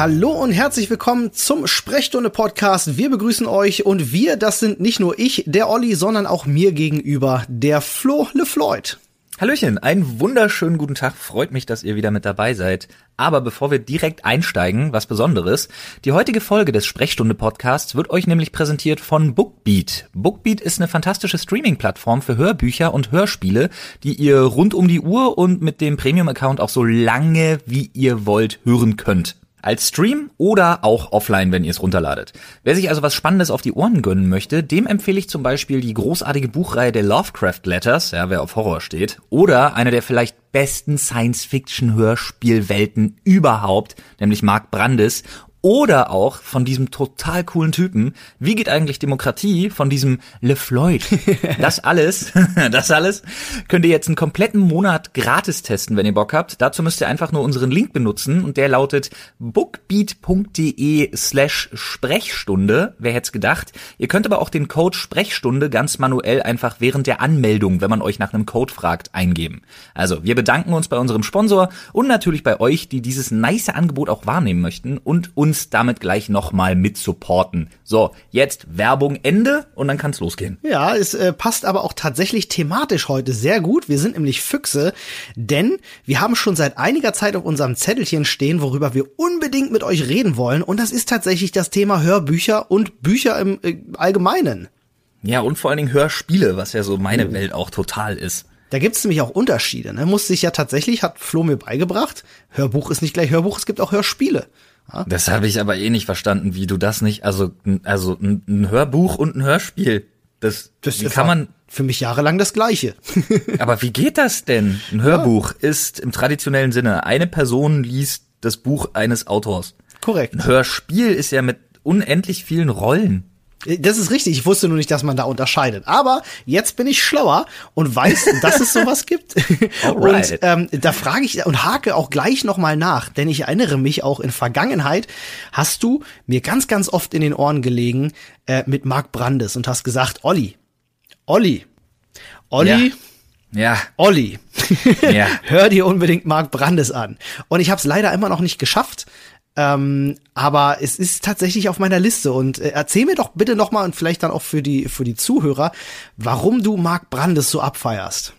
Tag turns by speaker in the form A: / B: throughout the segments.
A: Hallo und herzlich willkommen zum Sprechstunde Podcast. Wir begrüßen euch und wir, das sind nicht nur ich, der Olli, sondern auch mir gegenüber, der Flo LeFloid.
B: Hallöchen, einen wunderschönen guten Tag. Freut mich, dass ihr wieder mit dabei seid. Aber bevor wir direkt einsteigen, was Besonderes. Die heutige Folge des Sprechstunde Podcasts wird euch nämlich präsentiert von Bookbeat. Bookbeat ist eine fantastische Streaming-Plattform für Hörbücher und Hörspiele, die ihr rund um die Uhr und mit dem Premium-Account auch so lange wie ihr wollt hören könnt. Als Stream oder auch offline, wenn ihr es runterladet. Wer sich also was Spannendes auf die Ohren gönnen möchte, dem empfehle ich zum Beispiel die großartige Buchreihe der Lovecraft Letters, ja, wer auf Horror steht, oder eine der vielleicht besten Science-Fiction-Hörspielwelten überhaupt, nämlich Mark Brandes oder auch von diesem total coolen Typen. Wie geht eigentlich Demokratie von diesem LeFloid? Das alles, das alles könnt ihr jetzt einen kompletten Monat gratis testen, wenn ihr Bock habt. Dazu müsst ihr einfach nur unseren Link benutzen und der lautet bookbeat.de slash Sprechstunde. Wer hätte gedacht? Ihr könnt aber auch den Code Sprechstunde ganz manuell einfach während der Anmeldung, wenn man euch nach einem Code fragt, eingeben. Also, wir bedanken uns bei unserem Sponsor und natürlich bei euch, die dieses nice Angebot auch wahrnehmen möchten und uns uns damit gleich nochmal mit supporten. So, jetzt Werbung Ende und dann kann's losgehen.
A: Ja, es äh, passt aber auch tatsächlich thematisch heute sehr gut. Wir sind nämlich Füchse, denn wir haben schon seit einiger Zeit auf unserem Zettelchen stehen, worüber wir unbedingt mit euch reden wollen. Und das ist tatsächlich das Thema Hörbücher und Bücher im äh, Allgemeinen.
B: Ja, und vor allen Dingen Hörspiele, was ja so meine mhm. Welt auch total ist.
A: Da gibt's nämlich auch Unterschiede. Ne? Muss sich ja tatsächlich, hat Flo mir beigebracht, Hörbuch ist nicht gleich Hörbuch, es gibt auch Hörspiele.
B: Das habe ich aber eh nicht verstanden, wie du das nicht, also, also ein, ein Hörbuch und ein Hörspiel. Das,
A: das wie kann man für mich jahrelang das Gleiche.
B: aber wie geht das denn? Ein Hörbuch ja. ist im traditionellen Sinne eine Person liest das Buch eines Autors.
A: Korrekt.
B: Ein Hörspiel ist ja mit unendlich vielen Rollen.
A: Das ist richtig. Ich wusste nur nicht, dass man da unterscheidet. Aber jetzt bin ich schlauer und weiß, dass es sowas gibt. Alright. Und ähm, da frage ich und hake auch gleich nochmal nach, denn ich erinnere mich auch in Vergangenheit hast du mir ganz, ganz oft in den Ohren gelegen äh, mit Marc Brandes und hast gesagt, Olli, Olli, Olli.
B: Ja. ja.
A: Olli, ja. hör dir unbedingt Marc Brandes an. Und ich habe es leider immer noch nicht geschafft. Ähm, aber es ist tatsächlich auf meiner Liste und äh, erzähl mir doch bitte nochmal und vielleicht dann auch für die für die Zuhörer, warum du Mark Brandes so abfeierst.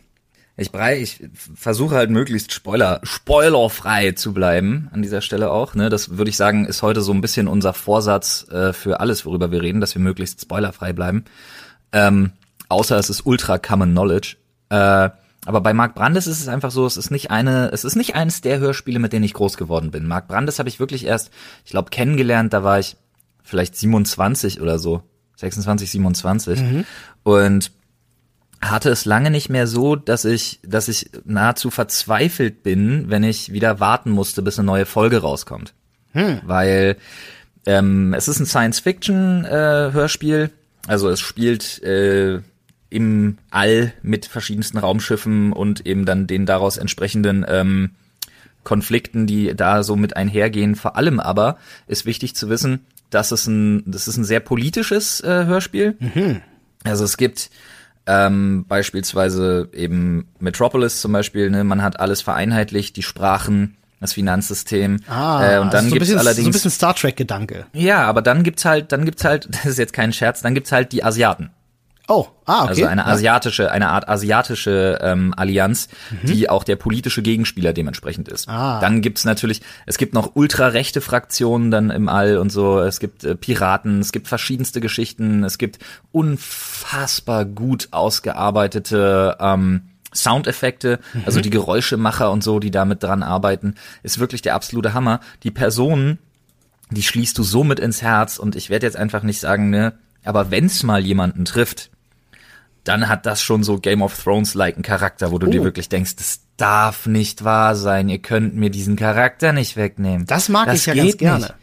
B: Ich brei, ich versuche halt möglichst Spoiler, spoilerfrei zu bleiben an dieser Stelle auch. Ne, das würde ich sagen ist heute so ein bisschen unser Vorsatz äh, für alles, worüber wir reden, dass wir möglichst spoilerfrei bleiben. Ähm, außer es ist ultra common knowledge. Äh, aber bei Mark Brandes ist es einfach so, es ist nicht eine, es ist nicht eines der Hörspiele, mit denen ich groß geworden bin. Mark Brandes habe ich wirklich erst, ich glaube, kennengelernt, da war ich vielleicht 27 oder so. 26, 27. Mhm. Und hatte es lange nicht mehr so, dass ich, dass ich nahezu verzweifelt bin, wenn ich wieder warten musste, bis eine neue Folge rauskommt. Hm. Weil ähm, es ist ein Science-Fiction-Hörspiel. Äh, also es spielt äh, im All mit verschiedensten Raumschiffen und eben dann den daraus entsprechenden ähm, Konflikten, die da so mit einhergehen. Vor allem aber ist wichtig zu wissen, dass es ein, das ist ein sehr politisches äh, Hörspiel. Mhm. Also es gibt ähm, beispielsweise eben Metropolis zum Beispiel, ne, man hat alles vereinheitlicht, die Sprachen, das Finanzsystem.
A: Ah, äh, und dann also so gibt's bisschen, allerdings so ein bisschen Star Trek Gedanke.
B: Ja, aber dann gibt's halt, dann gibt's halt, das ist jetzt kein Scherz, dann gibt's halt die Asiaten.
A: Oh, ah, okay.
B: Also eine asiatische, eine Art asiatische ähm, Allianz, mhm. die auch der politische Gegenspieler dementsprechend ist. Ah. Dann gibt's natürlich, es gibt noch ultrarechte Fraktionen dann im All und so, es gibt äh, Piraten, es gibt verschiedenste Geschichten, es gibt unfassbar gut ausgearbeitete ähm, Soundeffekte, mhm. also die Geräuschemacher und so, die damit dran arbeiten, ist wirklich der absolute Hammer. Die Personen, die schließt du so mit ins Herz und ich werde jetzt einfach nicht sagen, ne, aber wenn's mal jemanden trifft, dann hat das schon so Game of Thrones-like einen Charakter, wo du oh. dir wirklich denkst, das darf nicht wahr sein, ihr könnt mir diesen Charakter nicht wegnehmen.
A: Das mag das ich ja ganz gerne. Nicht.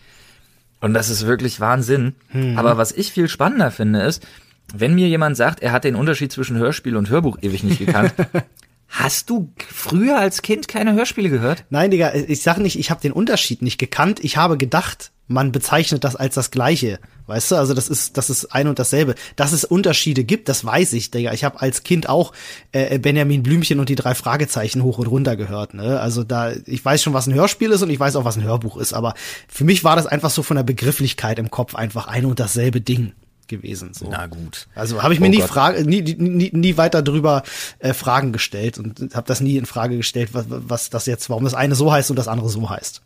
B: Und das ist wirklich Wahnsinn. Hm. Aber was ich viel spannender finde, ist, wenn mir jemand sagt, er hat den Unterschied zwischen Hörspiel und Hörbuch ewig nicht gekannt, Hast du früher als Kind keine Hörspiele gehört?
A: Nein, Digga, ich sag nicht, ich habe den Unterschied nicht gekannt. Ich habe gedacht, man bezeichnet das als das Gleiche. Weißt du, also das ist, das ist ein und dasselbe. Dass es Unterschiede gibt, das weiß ich, Digga. Ich habe als Kind auch äh, Benjamin Blümchen und die drei Fragezeichen hoch und runter gehört. Ne? Also da, ich weiß schon, was ein Hörspiel ist und ich weiß auch, was ein Hörbuch ist. Aber für mich war das einfach so von der Begrifflichkeit im Kopf einfach ein und dasselbe Ding gewesen. So.
B: Na gut.
A: Also habe ich mir oh nie, Frage, nie, nie, nie weiter drüber äh, Fragen gestellt und habe das nie in Frage gestellt, was, was das jetzt, warum das eine so heißt und das andere so heißt.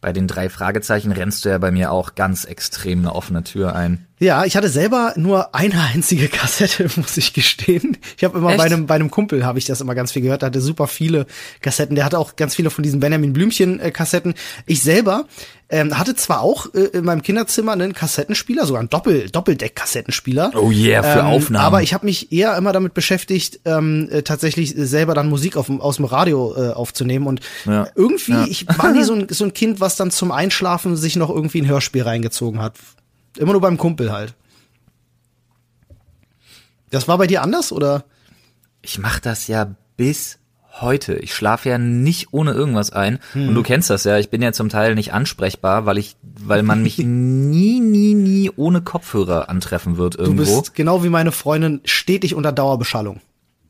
B: Bei den drei Fragezeichen rennst du ja bei mir auch ganz extrem eine offene Tür ein.
A: Ja, ich hatte selber nur eine einzige Kassette, muss ich gestehen. Ich habe immer Echt? bei einem, bei einem Kumpel habe ich das immer ganz viel gehört. Der hatte super viele Kassetten. Der hatte auch ganz viele von diesen Benjamin Blümchen äh, Kassetten. Ich selber ähm, hatte zwar auch äh, in meinem Kinderzimmer einen Kassettenspieler, sogar einen Doppel Doppeldeck-Kassettenspieler.
B: Oh yeah, für ähm, Aufnahmen.
A: Aber ich habe mich eher immer damit beschäftigt, ähm, äh, tatsächlich selber dann Musik auf, aus dem Radio äh, aufzunehmen. Und ja. irgendwie, ja. ich war nie so ein, so ein Kind, was dann zum Einschlafen sich noch irgendwie ein Hörspiel reingezogen hat. Immer nur beim Kumpel halt. Das war bei dir anders, oder?
B: Ich mach das ja bis heute. Ich schlafe ja nicht ohne irgendwas ein. Hm. Und du kennst das ja. Ich bin ja zum Teil nicht ansprechbar, weil ich, weil man mich nie, nie, nie ohne Kopfhörer antreffen wird irgendwo. Du bist
A: genau wie meine Freundin stetig unter Dauerbeschallung.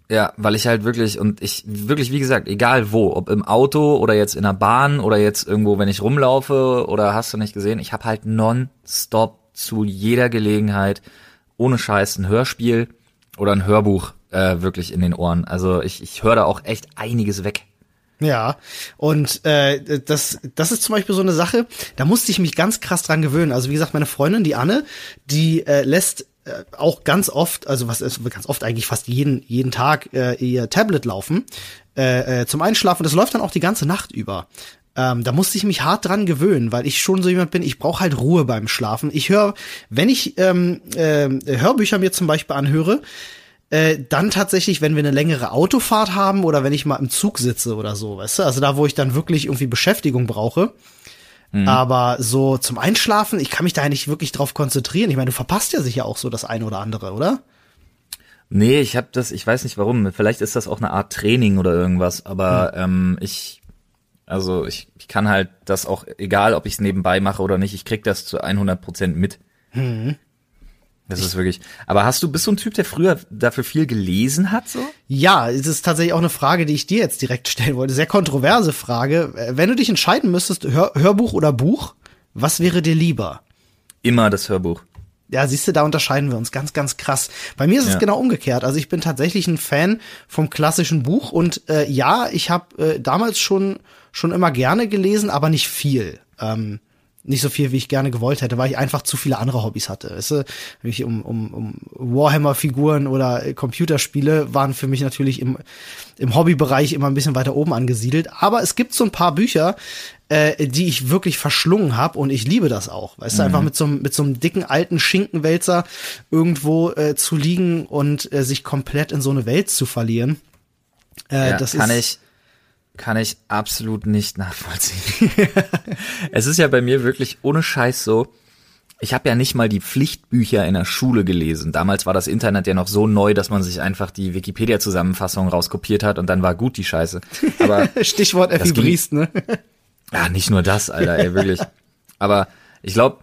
B: Ja, weil ich halt wirklich und ich wirklich wie gesagt, egal wo, ob im Auto oder jetzt in der Bahn oder jetzt irgendwo, wenn ich rumlaufe oder hast du nicht gesehen, ich habe halt nonstop zu jeder Gelegenheit ohne Scheiß ein Hörspiel oder ein Hörbuch äh, wirklich in den Ohren. Also ich, ich höre da auch echt einiges weg.
A: Ja, und äh, das, das ist zum Beispiel so eine Sache, da musste ich mich ganz krass dran gewöhnen. Also wie gesagt, meine Freundin, die Anne, die äh, lässt äh, auch ganz oft, also was ist ganz oft eigentlich fast jeden jeden Tag äh, ihr Tablet laufen äh, äh, zum Einschlafen. Das läuft dann auch die ganze Nacht über. Ähm, da musste ich mich hart dran gewöhnen, weil ich schon so jemand bin, ich brauche halt Ruhe beim Schlafen. Ich höre, wenn ich ähm, äh, Hörbücher mir zum Beispiel anhöre, äh, dann tatsächlich, wenn wir eine längere Autofahrt haben oder wenn ich mal im Zug sitze oder so, weißt du, also da, wo ich dann wirklich irgendwie Beschäftigung brauche. Mhm. Aber so zum Einschlafen, ich kann mich da nicht wirklich drauf konzentrieren. Ich meine, du verpasst ja sicher auch so das eine oder andere, oder?
B: Nee, ich habe das, ich weiß nicht warum. Vielleicht ist das auch eine Art Training oder irgendwas, aber mhm. ähm, ich also ich, ich kann halt das auch, egal ob ich es nebenbei mache oder nicht, ich krieg das zu 100 Prozent mit. Mhm. Das ist wirklich. Aber hast du, bist du ein Typ, der früher dafür viel gelesen hat, so?
A: Ja, es ist tatsächlich auch eine Frage, die ich dir jetzt direkt stellen wollte. Sehr kontroverse Frage. Wenn du dich entscheiden müsstest, Hör Hörbuch oder Buch, was wäre dir lieber?
B: Immer das Hörbuch.
A: Ja, siehst du, da unterscheiden wir uns ganz, ganz krass. Bei mir ist es ja. genau umgekehrt. Also ich bin tatsächlich ein Fan vom klassischen Buch und äh, ja, ich habe äh, damals schon schon immer gerne gelesen, aber nicht viel. Ähm, nicht so viel, wie ich gerne gewollt hätte, weil ich einfach zu viele andere Hobbys hatte. Weißt du, mich um, um, um Warhammer-Figuren oder Computerspiele waren für mich natürlich im, im Hobbybereich immer ein bisschen weiter oben angesiedelt. Aber es gibt so ein paar Bücher, äh, die ich wirklich verschlungen habe und ich liebe das auch. Weißt mhm. du, einfach mit so, mit so einem dicken alten Schinkenwälzer irgendwo äh, zu liegen und äh, sich komplett in so eine Welt zu verlieren.
B: Äh, ja, das kann ist, ich kann ich absolut nicht nachvollziehen. es ist ja bei mir wirklich ohne Scheiß so, ich habe ja nicht mal die Pflichtbücher in der Schule gelesen. Damals war das Internet ja noch so neu, dass man sich einfach die Wikipedia-Zusammenfassung rauskopiert hat und dann war gut die Scheiße.
A: Aber Stichwort Effi Briest, ne?
B: Ja, nicht nur das, Alter, ey, wirklich. Aber ich glaube,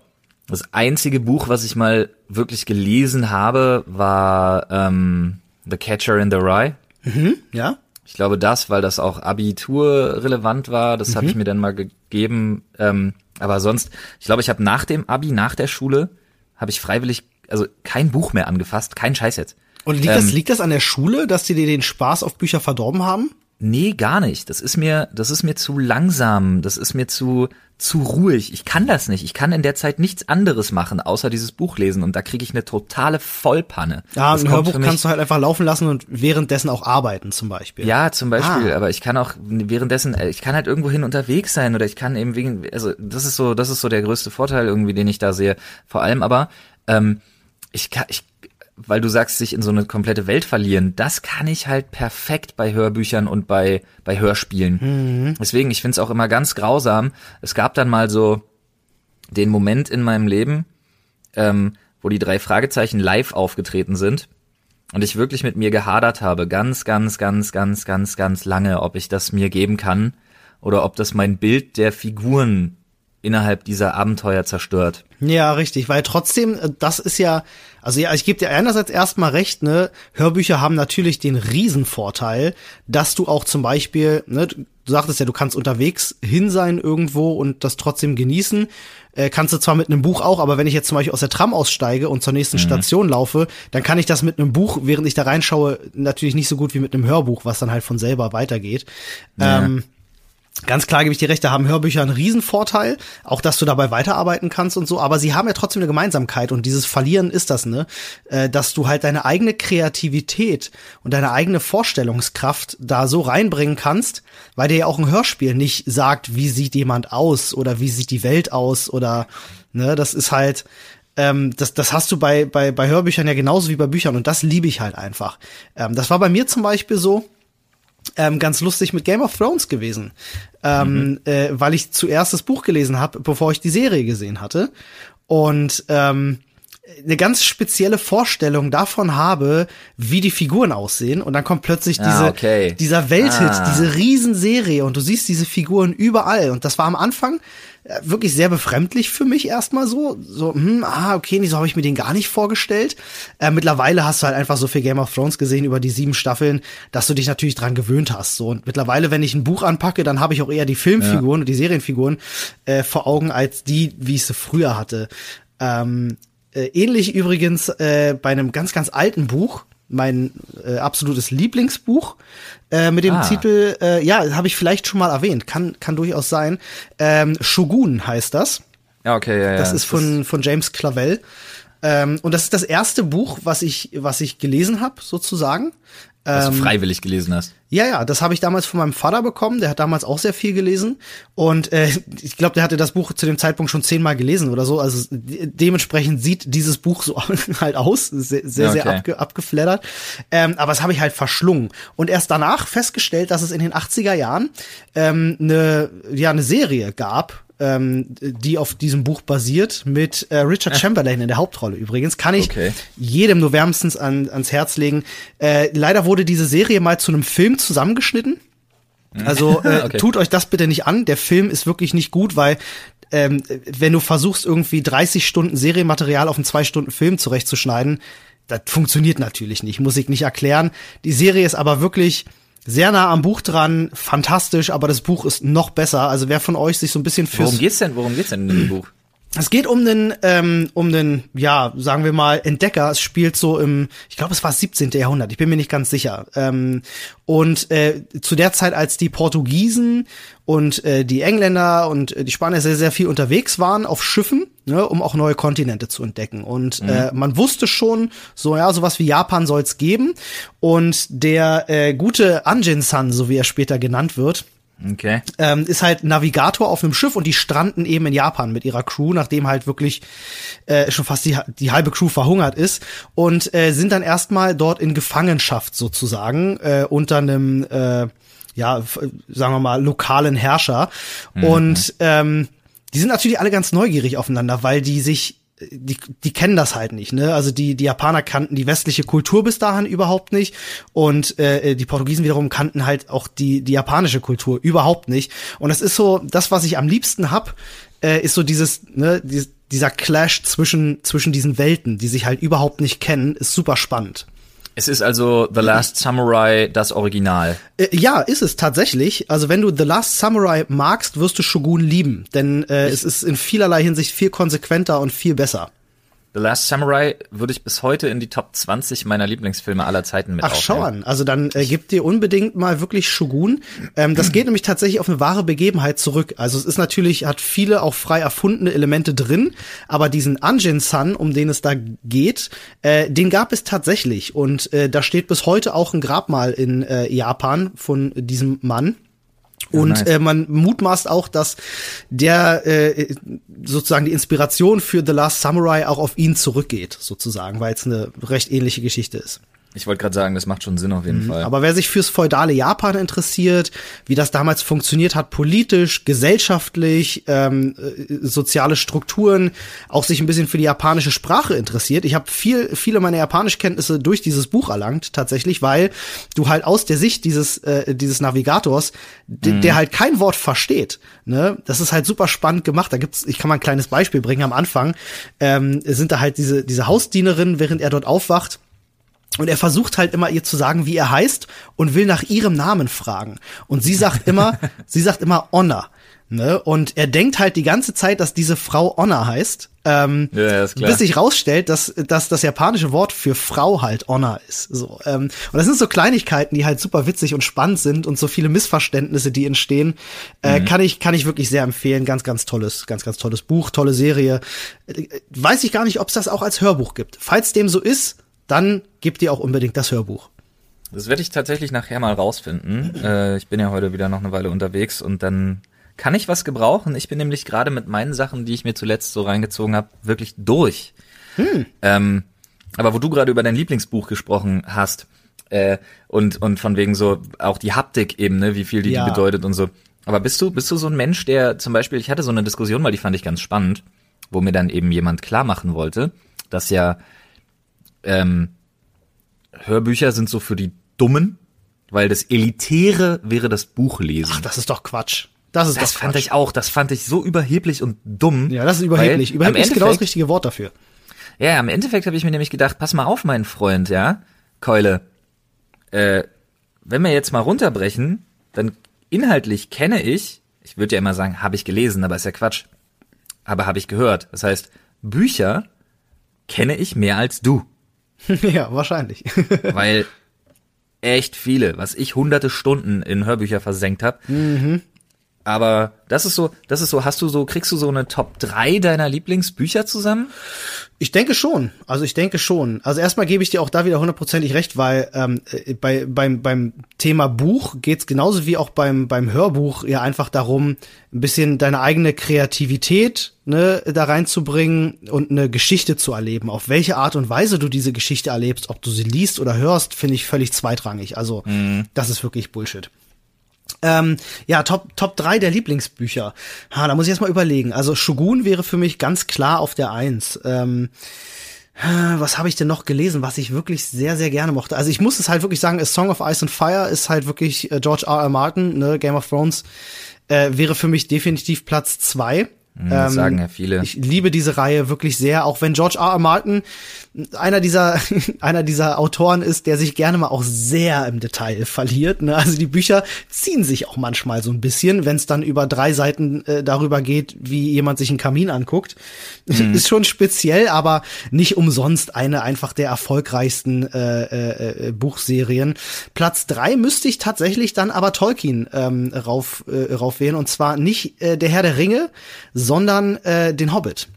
B: das einzige Buch, was ich mal wirklich gelesen habe, war ähm, The Catcher in the Rye.
A: Mhm, ja.
B: Ich glaube das, weil das auch Abitur relevant war, das mhm. habe ich mir dann mal gegeben. Ähm, aber sonst, ich glaube, ich habe nach dem Abi, nach der Schule, habe ich freiwillig, also kein Buch mehr angefasst, kein Scheiß jetzt.
A: Und liegt, ähm, das, liegt das an der Schule, dass die dir den Spaß auf Bücher verdorben haben?
B: Nee, gar nicht. Das ist mir, das ist mir zu langsam. Das ist mir zu, zu ruhig. Ich kann das nicht. Ich kann in der Zeit nichts anderes machen, außer dieses Buch lesen. Und da kriege ich eine totale Vollpanne.
A: Ja, das ein Hörbuch kannst du halt einfach laufen lassen und währenddessen auch arbeiten, zum Beispiel.
B: Ja, zum Beispiel. Ah. Aber ich kann auch währenddessen, ich kann halt irgendwohin unterwegs sein oder ich kann eben wegen, also das ist so, das ist so der größte Vorteil irgendwie, den ich da sehe. Vor allem aber, ähm, ich kann, ich weil du sagst, sich in so eine komplette Welt verlieren, das kann ich halt perfekt bei Hörbüchern und bei, bei Hörspielen. Mhm. Deswegen, ich find's auch immer ganz grausam. Es gab dann mal so den Moment in meinem Leben, ähm, wo die drei Fragezeichen live aufgetreten sind und ich wirklich mit mir gehadert habe, ganz, ganz, ganz, ganz, ganz, ganz lange, ob ich das mir geben kann oder ob das mein Bild der Figuren innerhalb dieser Abenteuer zerstört.
A: Ja, richtig, weil trotzdem, äh, das ist ja, also ja, ich gebe dir einerseits erstmal recht, ne, Hörbücher haben natürlich den Riesenvorteil, dass du auch zum Beispiel, ne, du sagtest ja, du kannst unterwegs hin sein irgendwo und das trotzdem genießen. Äh, kannst du zwar mit einem Buch auch, aber wenn ich jetzt zum Beispiel aus der Tram aussteige und zur nächsten mhm. Station laufe, dann kann ich das mit einem Buch, während ich da reinschaue, natürlich nicht so gut wie mit einem Hörbuch, was dann halt von selber weitergeht. Ja. Ähm, Ganz klar gebe ich dir recht, da haben Hörbücher einen Riesenvorteil, auch dass du dabei weiterarbeiten kannst und so, aber sie haben ja trotzdem eine Gemeinsamkeit und dieses Verlieren ist das, ne? Äh, dass du halt deine eigene Kreativität und deine eigene Vorstellungskraft da so reinbringen kannst, weil dir ja auch ein Hörspiel nicht sagt, wie sieht jemand aus oder wie sieht die Welt aus oder, ne, das ist halt, ähm, das, das hast du bei, bei, bei Hörbüchern ja genauso wie bei Büchern und das liebe ich halt einfach. Ähm, das war bei mir zum Beispiel so, ähm, ganz lustig mit Game of Thrones gewesen, ähm, mhm. äh, weil ich zuerst das Buch gelesen habe, bevor ich die Serie gesehen hatte und ähm, eine ganz spezielle Vorstellung davon habe, wie die Figuren aussehen und dann kommt plötzlich ah, diese, okay. dieser Welthit, ah. diese Riesenserie und du siehst diese Figuren überall und das war am Anfang äh, wirklich sehr befremdlich für mich erstmal so. So, hm, ah, okay, nee, so habe ich mir den gar nicht vorgestellt. Äh, mittlerweile hast du halt einfach so viel Game of Thrones gesehen über die sieben Staffeln, dass du dich natürlich dran gewöhnt hast. So, und mittlerweile, wenn ich ein Buch anpacke, dann habe ich auch eher die Filmfiguren ja. und die Serienfiguren äh, vor Augen als die, wie ich sie früher hatte. Ähm, äh, ähnlich übrigens äh, bei einem ganz, ganz alten Buch, mein äh, absolutes Lieblingsbuch äh, mit dem ah. Titel, äh, ja, habe ich vielleicht schon mal erwähnt, kann, kann durchaus sein. Ähm, Shogun heißt das.
B: Ja, okay, ja, ja.
A: Das ist von, von James Clavell. Ähm, und das ist das erste Buch, was ich, was ich gelesen habe, sozusagen.
B: Was ähm, du freiwillig gelesen hast.
A: Ja, ja, das habe ich damals von meinem Vater bekommen. Der hat damals auch sehr viel gelesen. Und äh, ich glaube, der hatte das Buch zu dem Zeitpunkt schon zehnmal gelesen oder so. Also dementsprechend sieht dieses Buch so halt aus. Sehr, sehr, okay. sehr abge abgeflattert. Ähm, aber das habe ich halt verschlungen. Und erst danach festgestellt, dass es in den 80er Jahren ähm, eine, ja, eine Serie gab, ähm, die auf diesem Buch basiert, mit äh, Richard Chamberlain in der Hauptrolle übrigens. Kann ich okay. jedem nur wärmstens an, ans Herz legen. Äh, leider wurde diese Serie mal zu einem Film zusammengeschnitten. Mhm. Also äh, okay. tut euch das bitte nicht an. Der Film ist wirklich nicht gut, weil ähm, wenn du versuchst, irgendwie 30 Stunden Serienmaterial auf einen zwei Stunden Film zurechtzuschneiden, das funktioniert natürlich nicht, muss ich nicht erklären. Die Serie ist aber wirklich sehr nah am Buch dran, fantastisch, aber das Buch ist noch besser. Also wer von euch sich so ein bisschen fürs
B: Worum geht's denn? Worum geht's denn in dem Buch?
A: Es geht um den, ähm, um den, ja, sagen wir mal, Entdecker. Es spielt so im, ich glaube, es war 17. Jahrhundert. Ich bin mir nicht ganz sicher. Ähm, und äh, zu der Zeit, als die Portugiesen und äh, die Engländer und äh, die Spanier sehr, sehr viel unterwegs waren auf Schiffen, ne, um auch neue Kontinente zu entdecken. Und mhm. äh, man wusste schon, so ja, sowas wie Japan soll es geben. Und der äh, gute Anjin-san, so wie er später genannt wird,
B: Okay.
A: Ähm, ist halt Navigator auf einem Schiff und die stranden eben in Japan mit ihrer Crew, nachdem halt wirklich äh, schon fast die, die halbe Crew verhungert ist und äh, sind dann erstmal dort in Gefangenschaft sozusagen äh, unter einem äh, ja, sagen wir mal, lokalen Herrscher. Mhm. Und ähm, die sind natürlich alle ganz neugierig aufeinander, weil die sich die, die kennen das halt nicht, ne? Also die, die Japaner kannten die westliche Kultur bis dahin überhaupt nicht und äh, die Portugiesen wiederum kannten halt auch die, die japanische Kultur überhaupt nicht. Und das ist so, das, was ich am liebsten hab, äh, ist so dieses, ne, dieses, dieser Clash zwischen, zwischen diesen Welten, die sich halt überhaupt nicht kennen, ist super spannend.
B: Es ist also The Last Samurai das Original.
A: Äh, ja, ist es tatsächlich. Also wenn du The Last Samurai magst, wirst du Shogun lieben, denn äh, es ist in vielerlei Hinsicht viel konsequenter und viel besser.
B: The Last Samurai würde ich bis heute in die Top 20 meiner Lieblingsfilme aller Zeiten mit
A: Ach, schau an. Also dann äh, gib dir unbedingt mal wirklich Shogun. Ähm, das geht nämlich tatsächlich auf eine wahre Begebenheit zurück. Also es ist natürlich, hat viele auch frei erfundene Elemente drin, aber diesen Anjin-San, um den es da geht, äh, den gab es tatsächlich. Und äh, da steht bis heute auch ein Grabmal in äh, Japan von diesem Mann. Und nice. äh, man mutmaßt auch, dass der äh, sozusagen die Inspiration für The Last Samurai auch auf ihn zurückgeht, sozusagen, weil es eine recht ähnliche Geschichte ist.
B: Ich wollte gerade sagen, das macht schon Sinn auf jeden mhm. Fall.
A: Aber wer sich fürs feudale Japan interessiert, wie das damals funktioniert hat, politisch, gesellschaftlich, ähm, äh, soziale Strukturen, auch sich ein bisschen für die japanische Sprache interessiert. Ich habe viel, viele meiner Japanischkenntnisse durch dieses Buch erlangt, tatsächlich, weil du halt aus der Sicht dieses, äh, dieses Navigators, mhm. der halt kein Wort versteht, ne, das ist halt super spannend gemacht. Da gibt's, ich kann mal ein kleines Beispiel bringen am Anfang, ähm, sind da halt diese, diese Hausdienerin, während er dort aufwacht, und er versucht halt immer ihr zu sagen, wie er heißt und will nach ihrem Namen fragen. Und sie sagt immer, sie sagt immer Honor. Ne? Und er denkt halt die ganze Zeit, dass diese Frau Honor heißt. Ähm, ja. Bis sich rausstellt, dass, dass das japanische Wort für Frau halt Honor ist. So, ähm, und das sind so Kleinigkeiten, die halt super witzig und spannend sind und so viele Missverständnisse, die entstehen. Äh, mhm. Kann ich, kann ich wirklich sehr empfehlen. Ganz, ganz tolles, ganz, ganz tolles Buch, tolle Serie. Äh, weiß ich gar nicht, ob es das auch als Hörbuch gibt. Falls dem so ist, dann gebt ihr auch unbedingt das Hörbuch.
B: Das werde ich tatsächlich nachher mal rausfinden. Äh, ich bin ja heute wieder noch eine Weile unterwegs und dann kann ich was gebrauchen. Ich bin nämlich gerade mit meinen Sachen, die ich mir zuletzt so reingezogen habe, wirklich durch. Hm. Ähm, aber wo du gerade über dein Lieblingsbuch gesprochen hast äh, und und von wegen so auch die Haptik eben, ne, wie viel die, ja. die bedeutet und so. Aber bist du bist du so ein Mensch, der zum Beispiel, ich hatte so eine Diskussion, mal die fand ich ganz spannend, wo mir dann eben jemand klar machen wollte, dass ja ähm, Hörbücher sind so für die Dummen, weil das Elitäre wäre das Buchlesen.
A: Ach, das ist doch Quatsch. Das ist
B: das
A: doch
B: fand ich auch. Das fand ich so überheblich und dumm.
A: Ja, das ist überheblich. Überheblich ist genau das richtige Wort dafür.
B: Ja, im Endeffekt habe ich mir nämlich gedacht, pass mal auf, mein Freund, ja, Keule. Äh, wenn wir jetzt mal runterbrechen, dann inhaltlich kenne ich, ich würde ja immer sagen, habe ich gelesen, aber ist ja Quatsch. Aber habe ich gehört. Das heißt, Bücher kenne ich mehr als du.
A: ja, wahrscheinlich.
B: Weil echt viele, was ich hunderte Stunden in Hörbücher versenkt habe. Mhm. Aber das ist so, das ist so, hast du so, kriegst du so eine Top 3 deiner Lieblingsbücher zusammen?
A: Ich denke schon. Also ich denke schon. Also erstmal gebe ich dir auch da wieder hundertprozentig recht, weil ähm, äh, bei, beim, beim Thema Buch geht's genauso wie auch beim, beim Hörbuch ja einfach darum, ein bisschen deine eigene Kreativität ne, da reinzubringen und eine Geschichte zu erleben. Auf welche Art und Weise du diese Geschichte erlebst, ob du sie liest oder hörst, finde ich völlig zweitrangig. Also mhm. das ist wirklich Bullshit. Ähm, ja, Top, Top 3 der Lieblingsbücher. Ha, da muss ich erst mal überlegen. Also Shogun wäre für mich ganz klar auf der Eins. Ähm, was habe ich denn noch gelesen, was ich wirklich sehr, sehr gerne mochte? Also ich muss es halt wirklich sagen, A Song of Ice and Fire ist halt wirklich äh, George R. R. Martin, ne, Game of Thrones, äh, wäre für mich definitiv Platz zwei.
B: Mhm, das ähm, sagen ja viele.
A: Ich liebe diese Reihe wirklich sehr, auch wenn George R. R. Martin einer dieser einer dieser Autoren ist, der sich gerne mal auch sehr im Detail verliert. Ne? Also die Bücher ziehen sich auch manchmal so ein bisschen, wenn es dann über drei Seiten äh, darüber geht, wie jemand sich einen Kamin anguckt. Mhm. Ist schon speziell, aber nicht umsonst eine einfach der erfolgreichsten äh, äh, äh, Buchserien. Platz drei müsste ich tatsächlich dann aber Tolkien ähm, rauf, äh, raufwählen und zwar nicht äh, der Herr der Ringe, sondern äh, den Hobbit.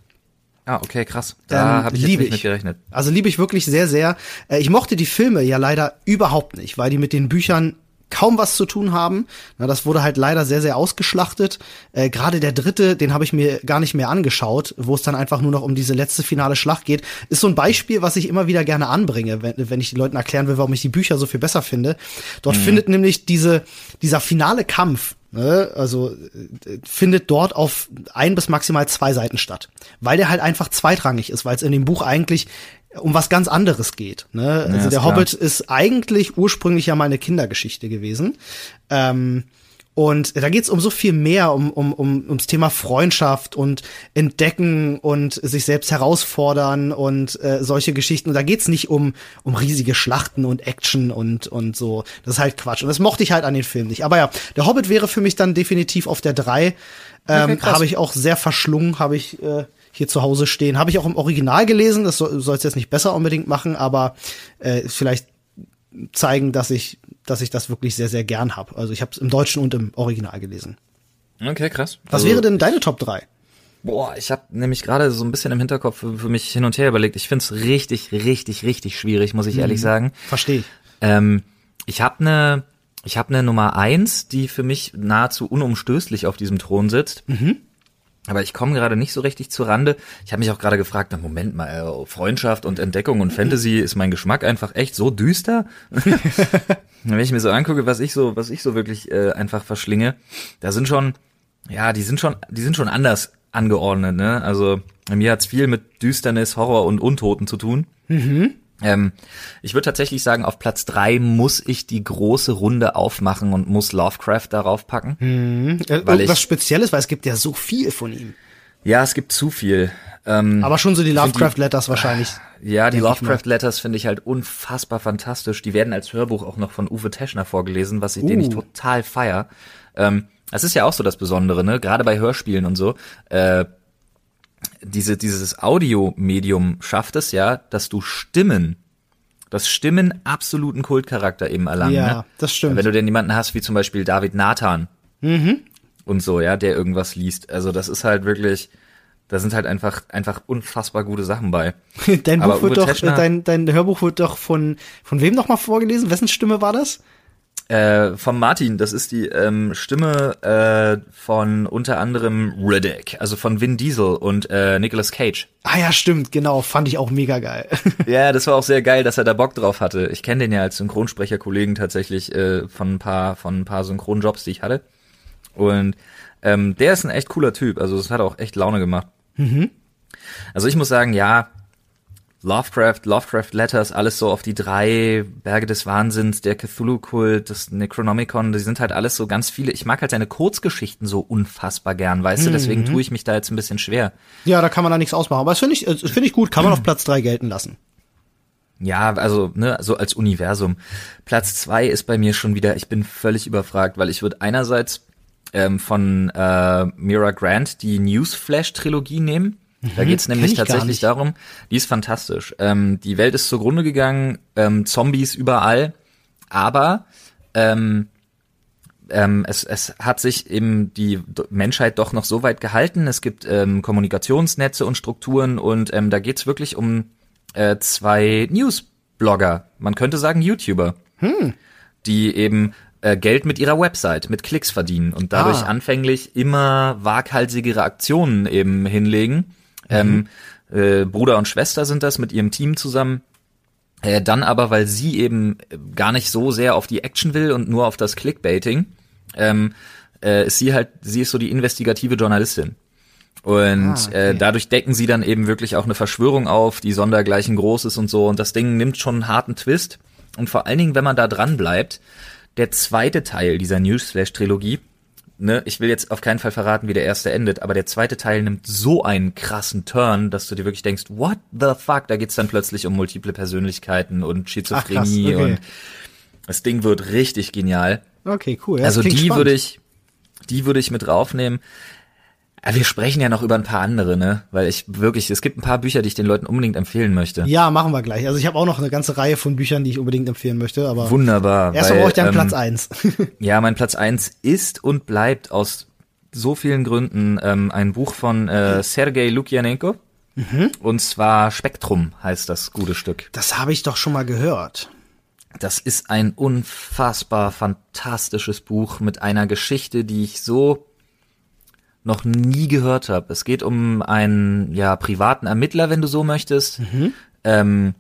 B: Ah, okay, krass. Da ähm, habe ich liebe nicht
A: ich. mit
B: gerechnet.
A: Also liebe ich wirklich sehr, sehr. Äh, ich mochte die Filme ja leider überhaupt nicht, weil die mit den Büchern kaum was zu tun haben. Na, das wurde halt leider sehr, sehr ausgeschlachtet. Äh, Gerade der dritte, den habe ich mir gar nicht mehr angeschaut, wo es dann einfach nur noch um diese letzte finale Schlacht geht, ist so ein Beispiel, was ich immer wieder gerne anbringe, wenn, wenn ich den Leuten erklären will, warum ich die Bücher so viel besser finde. Dort mhm. findet nämlich diese, dieser finale Kampf Ne? Also äh, findet dort auf ein bis maximal zwei Seiten statt, weil der halt einfach zweitrangig ist, weil es in dem Buch eigentlich um was ganz anderes geht. Ne? Also ja, der Hobbit ist eigentlich ursprünglich ja mal eine Kindergeschichte gewesen. Ähm, und da geht's um so viel mehr, um, um, um ums Thema Freundschaft und Entdecken und sich selbst herausfordern und äh, solche Geschichten. Und da geht's nicht um, um riesige Schlachten und Action und, und so. Das ist halt Quatsch. Und das mochte ich halt an den Film nicht. Aber ja, der Hobbit wäre für mich dann definitiv auf der drei. Ähm, okay, habe ich auch sehr verschlungen, habe ich äh, hier zu Hause stehen. Habe ich auch im Original gelesen, das soll es jetzt nicht besser unbedingt machen, aber äh, vielleicht zeigen, dass ich, dass ich das wirklich sehr, sehr gern habe. Also ich habe es im Deutschen und im Original gelesen.
B: Okay, krass.
A: Was also, wäre denn deine Top 3?
B: Boah, ich habe nämlich gerade so ein bisschen im Hinterkopf für, für, mich hin und her überlegt. Ich find's richtig, richtig, richtig schwierig, muss ich mhm. ehrlich sagen.
A: Verstehe ich.
B: Ähm, ich habe eine ich habe eine Nummer eins, die für mich nahezu unumstößlich auf diesem Thron sitzt. Mhm. Aber ich komme gerade nicht so richtig zu Rande. Ich habe mich auch gerade gefragt, na Moment mal, äh, Freundschaft und Entdeckung und Fantasy ist mein Geschmack einfach echt so düster. Wenn ich mir so angucke, was ich so, was ich so wirklich äh, einfach verschlinge, da sind schon, ja, die sind schon, die sind schon anders angeordnet. Ne? Also mir hat's viel mit Düsternis, Horror und Untoten zu tun. Mhm. Ähm, ich würde tatsächlich sagen, auf Platz drei muss ich die große Runde aufmachen und muss Lovecraft darauf packen.
A: Mhm. Äh, weil was Spezielles, weil es gibt ja so viel von ihm.
B: Ja, es gibt zu viel. Ähm,
A: Aber schon so die Lovecraft-Letters wahrscheinlich.
B: Ja, die Lovecraft-Letters finde ich halt unfassbar fantastisch. Die werden als Hörbuch auch noch von Uwe Teschner vorgelesen, was ich, uh. den ich total feier. Ähm, das ist ja auch so das Besondere, ne? Gerade bei Hörspielen und so. Äh, diese, dieses Audiomedium schafft es ja, dass du Stimmen, das Stimmen absoluten Kultcharakter eben erlangen. Ja, ne?
A: das stimmt.
B: Wenn du denn jemanden hast, wie zum Beispiel David Nathan mhm. und so, ja, der irgendwas liest. Also das ist halt wirklich, da sind halt einfach, einfach unfassbar gute Sachen bei.
A: dein Buch wird doch, Teschner, dein, dein Hörbuch wird doch von, von wem nochmal vorgelesen? Wessen Stimme war das?
B: Äh, von Martin, das ist die ähm, Stimme äh, von unter anderem Riddick, also von Vin Diesel und äh, Nicolas Cage.
A: Ah ja, stimmt, genau, fand ich auch mega geil.
B: ja, das war auch sehr geil, dass er da Bock drauf hatte. Ich kenne den ja als Synchronsprecher-Kollegen tatsächlich äh, von ein paar von ein paar Synchronjobs, die ich hatte. Und ähm, der ist ein echt cooler Typ, also es hat auch echt Laune gemacht. Mhm. Also ich muss sagen, ja, Lovecraft, Lovecraft Letters, alles so auf die drei Berge des Wahnsinns, der Cthulhu-Kult, das Necronomicon, die sind halt alles so ganz viele. Ich mag halt seine Kurzgeschichten so unfassbar gern, weißt mhm. du, deswegen mhm. tue ich mich da jetzt ein bisschen schwer.
A: Ja, da kann man da nichts ausmachen, aber das finde ich, das finde ich gut, kann man auf Platz drei gelten lassen.
B: Ja, also, ne, so als Universum. Platz zwei ist bei mir schon wieder, ich bin völlig überfragt, weil ich würde einerseits ähm, von äh, Mira Grant die Newsflash-Trilogie nehmen da mhm, geht's nämlich tatsächlich darum, die ist fantastisch. Ähm, die Welt ist zugrunde gegangen, ähm, Zombies überall, aber ähm, ähm, es, es hat sich eben die Menschheit doch noch so weit gehalten. Es gibt ähm, Kommunikationsnetze und Strukturen und ähm, da geht's wirklich um äh, zwei Newsblogger, man könnte sagen YouTuber, hm. die eben äh, Geld mit ihrer Website, mit Klicks verdienen und dadurch ah. anfänglich immer waghalsigere Aktionen eben hinlegen ähm, äh, Bruder und Schwester sind das mit ihrem Team zusammen. Äh, dann aber, weil sie eben gar nicht so sehr auf die Action will und nur auf das Clickbaiting, ähm, äh, ist sie halt, sie ist so die investigative Journalistin. Und ah, okay. äh, dadurch decken sie dann eben wirklich auch eine Verschwörung auf, die sondergleichen groß ist und so. Und das Ding nimmt schon einen harten Twist. Und vor allen Dingen, wenn man da dran bleibt, der zweite Teil dieser Newsflash-Trilogie, ne, ich will jetzt auf keinen Fall verraten, wie der erste endet, aber der zweite Teil nimmt so einen krassen Turn, dass du dir wirklich denkst, what the fuck? Da geht's dann plötzlich um multiple Persönlichkeiten und Schizophrenie Ach, okay. und das Ding wird richtig genial.
A: Okay, cool.
B: Ja, also die würde ich, die würde ich mit draufnehmen. Ja, wir sprechen ja noch über ein paar andere, ne? Weil ich wirklich, es gibt ein paar Bücher, die ich den Leuten unbedingt empfehlen möchte.
A: Ja, machen wir gleich. Also ich habe auch noch eine ganze Reihe von Büchern, die ich unbedingt empfehlen möchte, aber.
B: Wunderbar.
A: Erstmal brauche ich dann ähm, Platz eins.
B: ja, mein Platz eins ist und bleibt aus so vielen Gründen ähm, ein Buch von äh, Sergei Lukianenko. Mhm. Und zwar Spektrum heißt das gute Stück.
A: Das habe ich doch schon mal gehört.
B: Das ist ein unfassbar fantastisches Buch mit einer Geschichte, die ich so noch nie gehört habe. Es geht um einen ja privaten Ermittler, wenn du so möchtest. Mhm. Ähm,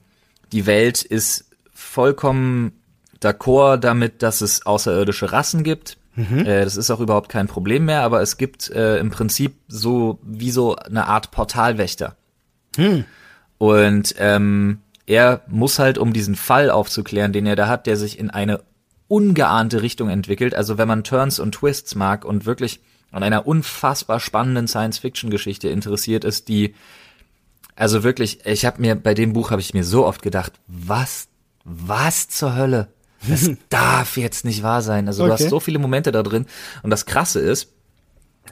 B: die Welt ist vollkommen d'accord damit, dass es außerirdische Rassen gibt. Mhm. Äh, das ist auch überhaupt kein Problem mehr, aber es gibt äh, im Prinzip so wie so eine Art Portalwächter. Mhm. Und ähm, er muss halt, um diesen Fall aufzuklären, den er da hat, der sich in eine ungeahnte Richtung entwickelt. Also wenn man Turns und Twists mag und wirklich an einer unfassbar spannenden Science-Fiction-Geschichte interessiert ist, die also wirklich, ich habe mir bei dem Buch habe ich mir so oft gedacht, was was zur Hölle? Das darf jetzt nicht wahr sein. Also okay. du hast so viele Momente da drin und das krasse ist,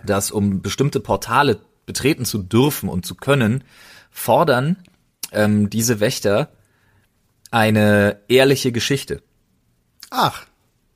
B: dass um bestimmte Portale betreten zu dürfen und zu können, fordern ähm, diese Wächter eine ehrliche Geschichte.
A: Ach.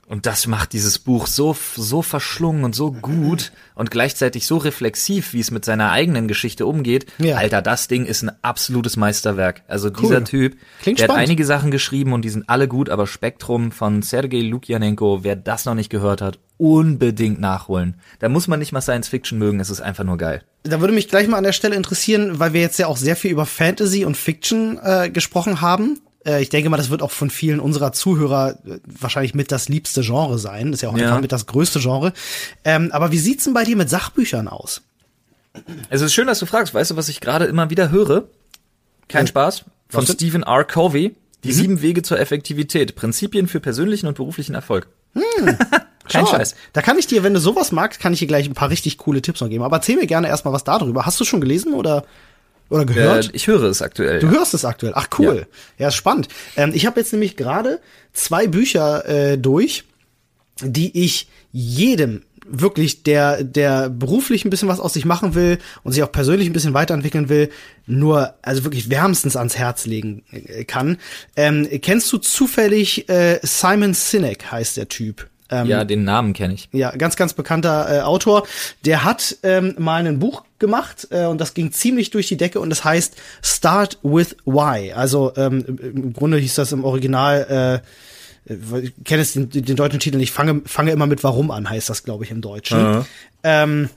B: Und das macht dieses Buch so, so verschlungen und so gut und gleichzeitig so reflexiv, wie es mit seiner eigenen Geschichte umgeht. Ja. Alter, das Ding ist ein absolutes Meisterwerk. Also cool. dieser Typ, Klingt der spannend. hat einige Sachen geschrieben und die sind alle gut, aber Spektrum von Sergei Lukianenko, wer das noch nicht gehört hat, unbedingt nachholen. Da muss man nicht mal Science Fiction mögen, es ist einfach nur geil.
A: Da würde mich gleich mal an der Stelle interessieren, weil wir jetzt ja auch sehr viel über Fantasy und Fiction äh, gesprochen haben. Äh, ich denke mal, das wird auch von vielen unserer Zuhörer äh, wahrscheinlich mit das liebste Genre sein. Das ist ja auch ja. einfach mit das größte Genre. Ähm, aber wie sieht's denn bei dir mit Sachbüchern aus?
B: Es ist schön, dass du fragst. Weißt du, was ich gerade immer wieder höre? Kein ja. Spaß. Von Stephen R. Covey. Die mhm. sieben Wege zur Effektivität. Prinzipien für persönlichen und beruflichen Erfolg. Hm.
A: Kein Schau, Scheiß. Da kann ich dir, wenn du sowas magst, kann ich dir gleich ein paar richtig coole Tipps noch geben. Aber erzähl mir gerne erstmal was darüber. Hast du schon gelesen oder oder gehört?
B: Äh, ich höre es aktuell.
A: Du ja. hörst es aktuell. Ach cool. Ja, ja spannend. Ähm, ich habe jetzt nämlich gerade zwei Bücher äh, durch, die ich jedem wirklich, der, der beruflich ein bisschen was aus sich machen will und sich auch persönlich ein bisschen weiterentwickeln will, nur, also wirklich wärmstens ans Herz legen äh, kann. Ähm, kennst du zufällig äh, Simon Sinek heißt der Typ?
B: Ähm, ja, den Namen kenne ich.
A: Ja, ganz, ganz bekannter äh, Autor. Der hat ähm, mal ein Buch gemacht äh, und das ging ziemlich durch die Decke und das heißt Start with Why. Also ähm, im Grunde hieß das im Original äh, ich kenne es den, den, deutschen Titel nicht, fange, fange immer mit Warum an, heißt das, glaube ich, im Deutschen. Mhm. Ähm,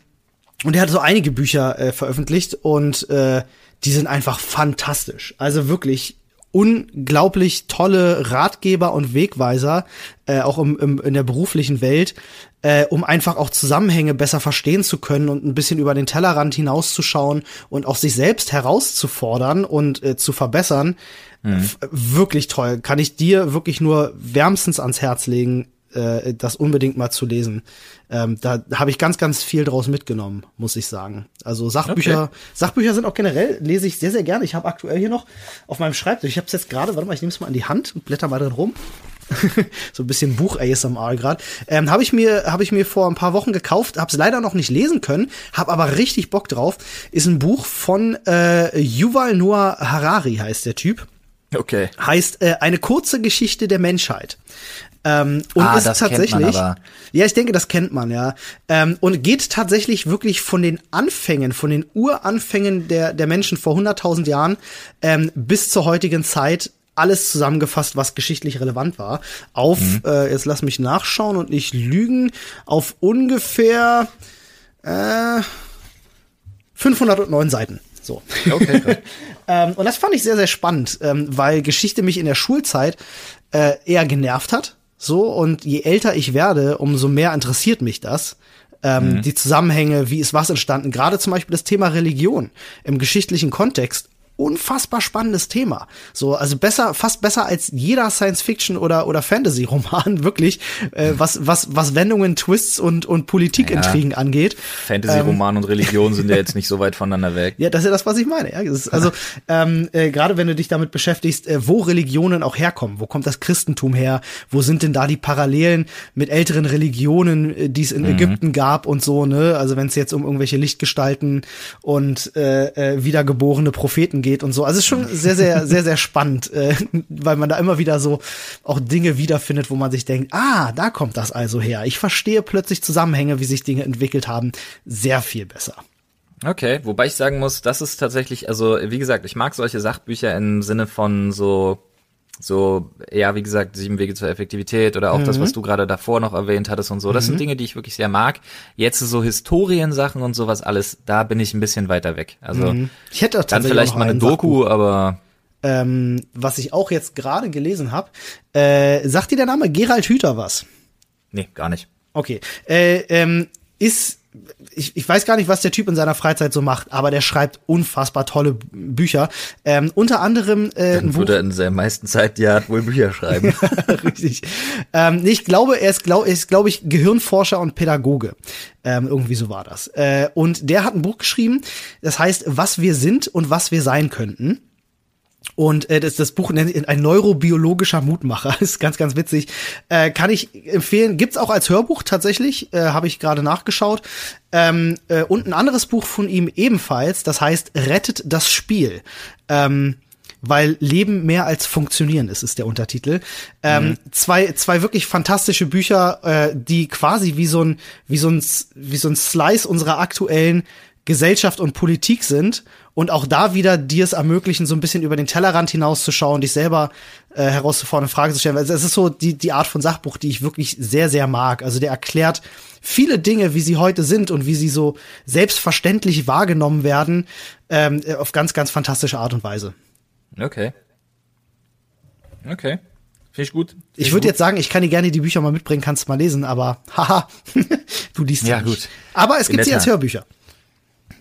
A: und er hat so einige Bücher äh, veröffentlicht und äh, die sind einfach fantastisch. Also wirklich unglaublich tolle Ratgeber und Wegweiser, äh, auch im, im, in der beruflichen Welt, äh, um einfach auch Zusammenhänge besser verstehen zu können und ein bisschen über den Tellerrand hinauszuschauen und auch sich selbst herauszufordern und äh, zu verbessern. Mhm. Wirklich toll. Kann ich dir wirklich nur wärmstens ans Herz legen, äh, das unbedingt mal zu lesen. Ähm, da habe ich ganz, ganz viel draus mitgenommen, muss ich sagen. Also Sachbücher, okay. Sachbücher sind auch generell, lese ich sehr, sehr gerne. Ich habe aktuell hier noch auf meinem Schreibtisch, ich habe es jetzt gerade, warte mal, ich nehme es mal in die Hand und blätter mal drin rum. so ein bisschen Buch ASMR gerade. Ähm, habe ich mir habe ich mir vor ein paar Wochen gekauft, habe es leider noch nicht lesen können, habe aber richtig Bock drauf. Ist ein Buch von äh, Yuval Noah Harari heißt der Typ.
B: Okay.
A: Heißt äh, eine kurze Geschichte der Menschheit. Ähm, und ah, ist tatsächlich, ja, ich denke, das kennt man, ja. Ähm, und geht tatsächlich wirklich von den Anfängen, von den Uranfängen der, der Menschen vor 100.000 Jahren ähm, bis zur heutigen Zeit alles zusammengefasst, was geschichtlich relevant war, auf, mhm. äh, jetzt lass mich nachschauen und nicht lügen, auf ungefähr äh, 509 Seiten. So. Okay. ähm, und das fand ich sehr, sehr spannend, ähm, weil Geschichte mich in der Schulzeit äh, eher genervt hat. So, und je älter ich werde, umso mehr interessiert mich das. Ähm, mhm. Die Zusammenhänge, wie ist was entstanden, gerade zum Beispiel das Thema Religion im geschichtlichen Kontext unfassbar spannendes Thema. So, also besser, fast besser als jeder Science-Fiction oder oder Fantasy-Roman wirklich, äh, was was was Wendungen, Twists und und Politikintrigen ja, angeht.
B: Fantasy-Roman ähm, und Religion sind ja jetzt nicht so weit voneinander weg.
A: Ja, das ist ja das, was ich meine. Ja, also ähm, äh, gerade wenn du dich damit beschäftigst, äh, wo Religionen auch herkommen, wo kommt das Christentum her, wo sind denn da die Parallelen mit älteren Religionen, äh, die es in mhm. Ägypten gab und so ne? Also wenn es jetzt um irgendwelche Lichtgestalten und äh, äh, wiedergeborene Propheten geht geht und so. Also es ist schon sehr, sehr, sehr, sehr spannend, äh, weil man da immer wieder so auch Dinge wiederfindet, wo man sich denkt, ah, da kommt das also her. Ich verstehe plötzlich Zusammenhänge, wie sich Dinge entwickelt haben, sehr viel besser.
B: Okay, wobei ich sagen muss, das ist tatsächlich, also wie gesagt, ich mag solche Sachbücher im Sinne von so so, ja, wie gesagt, sieben Wege zur Effektivität oder auch mhm. das, was du gerade davor noch erwähnt hattest und so. Das mhm. sind Dinge, die ich wirklich sehr mag. Jetzt so Historiensachen und sowas alles, da bin ich ein bisschen weiter weg. Also mhm.
A: ich hätte
B: dann vielleicht mal eine Doku, Sachbuch. aber
A: ähm, was ich auch jetzt gerade gelesen habe, äh, sagt dir der Name Gerald Hüther was?
B: Nee, gar nicht.
A: Okay. Äh, ähm, ist ich, ich weiß gar nicht, was der Typ in seiner Freizeit so macht, aber der schreibt unfassbar tolle Bücher. Ähm, unter anderem
B: äh, Dann würde er in seiner meisten Zeit ja wohl Bücher schreiben.
A: Richtig. Ähm, ich glaube, er ist, glaube ist, glaube ich, Gehirnforscher und Pädagoge. Ähm, irgendwie so war das. Äh, und der hat ein Buch geschrieben, das heißt, was wir sind und was wir sein könnten. Und äh, das, das Buch nennt ein neurobiologischer Mutmacher. ist ganz, ganz witzig. Äh, kann ich empfehlen. Gibt's auch als Hörbuch tatsächlich. Äh, Habe ich gerade nachgeschaut. Ähm, äh, und ein anderes Buch von ihm ebenfalls. Das heißt Rettet das Spiel. Ähm, weil Leben mehr als funktionieren ist, ist der Untertitel. Ähm, mhm. zwei, zwei wirklich fantastische Bücher, äh, die quasi wie so ein, wie so ein, wie so ein Slice unserer aktuellen Gesellschaft und Politik sind und auch da wieder dir es ermöglichen, so ein bisschen über den Tellerrand hinauszuschauen, dich selber äh, herauszufordern, eine Frage zu stellen. Also es ist so die, die Art von Sachbuch, die ich wirklich sehr, sehr mag. Also der erklärt viele Dinge, wie sie heute sind und wie sie so selbstverständlich wahrgenommen werden, ähm, auf ganz, ganz fantastische Art und Weise.
B: Okay. Okay. Finde ich gut. Find
A: ich würde jetzt sagen, ich kann dir gerne die Bücher mal mitbringen, kannst mal lesen, aber haha, du liest
B: ja gut.
A: Aber es gibt sie als Hörbücher.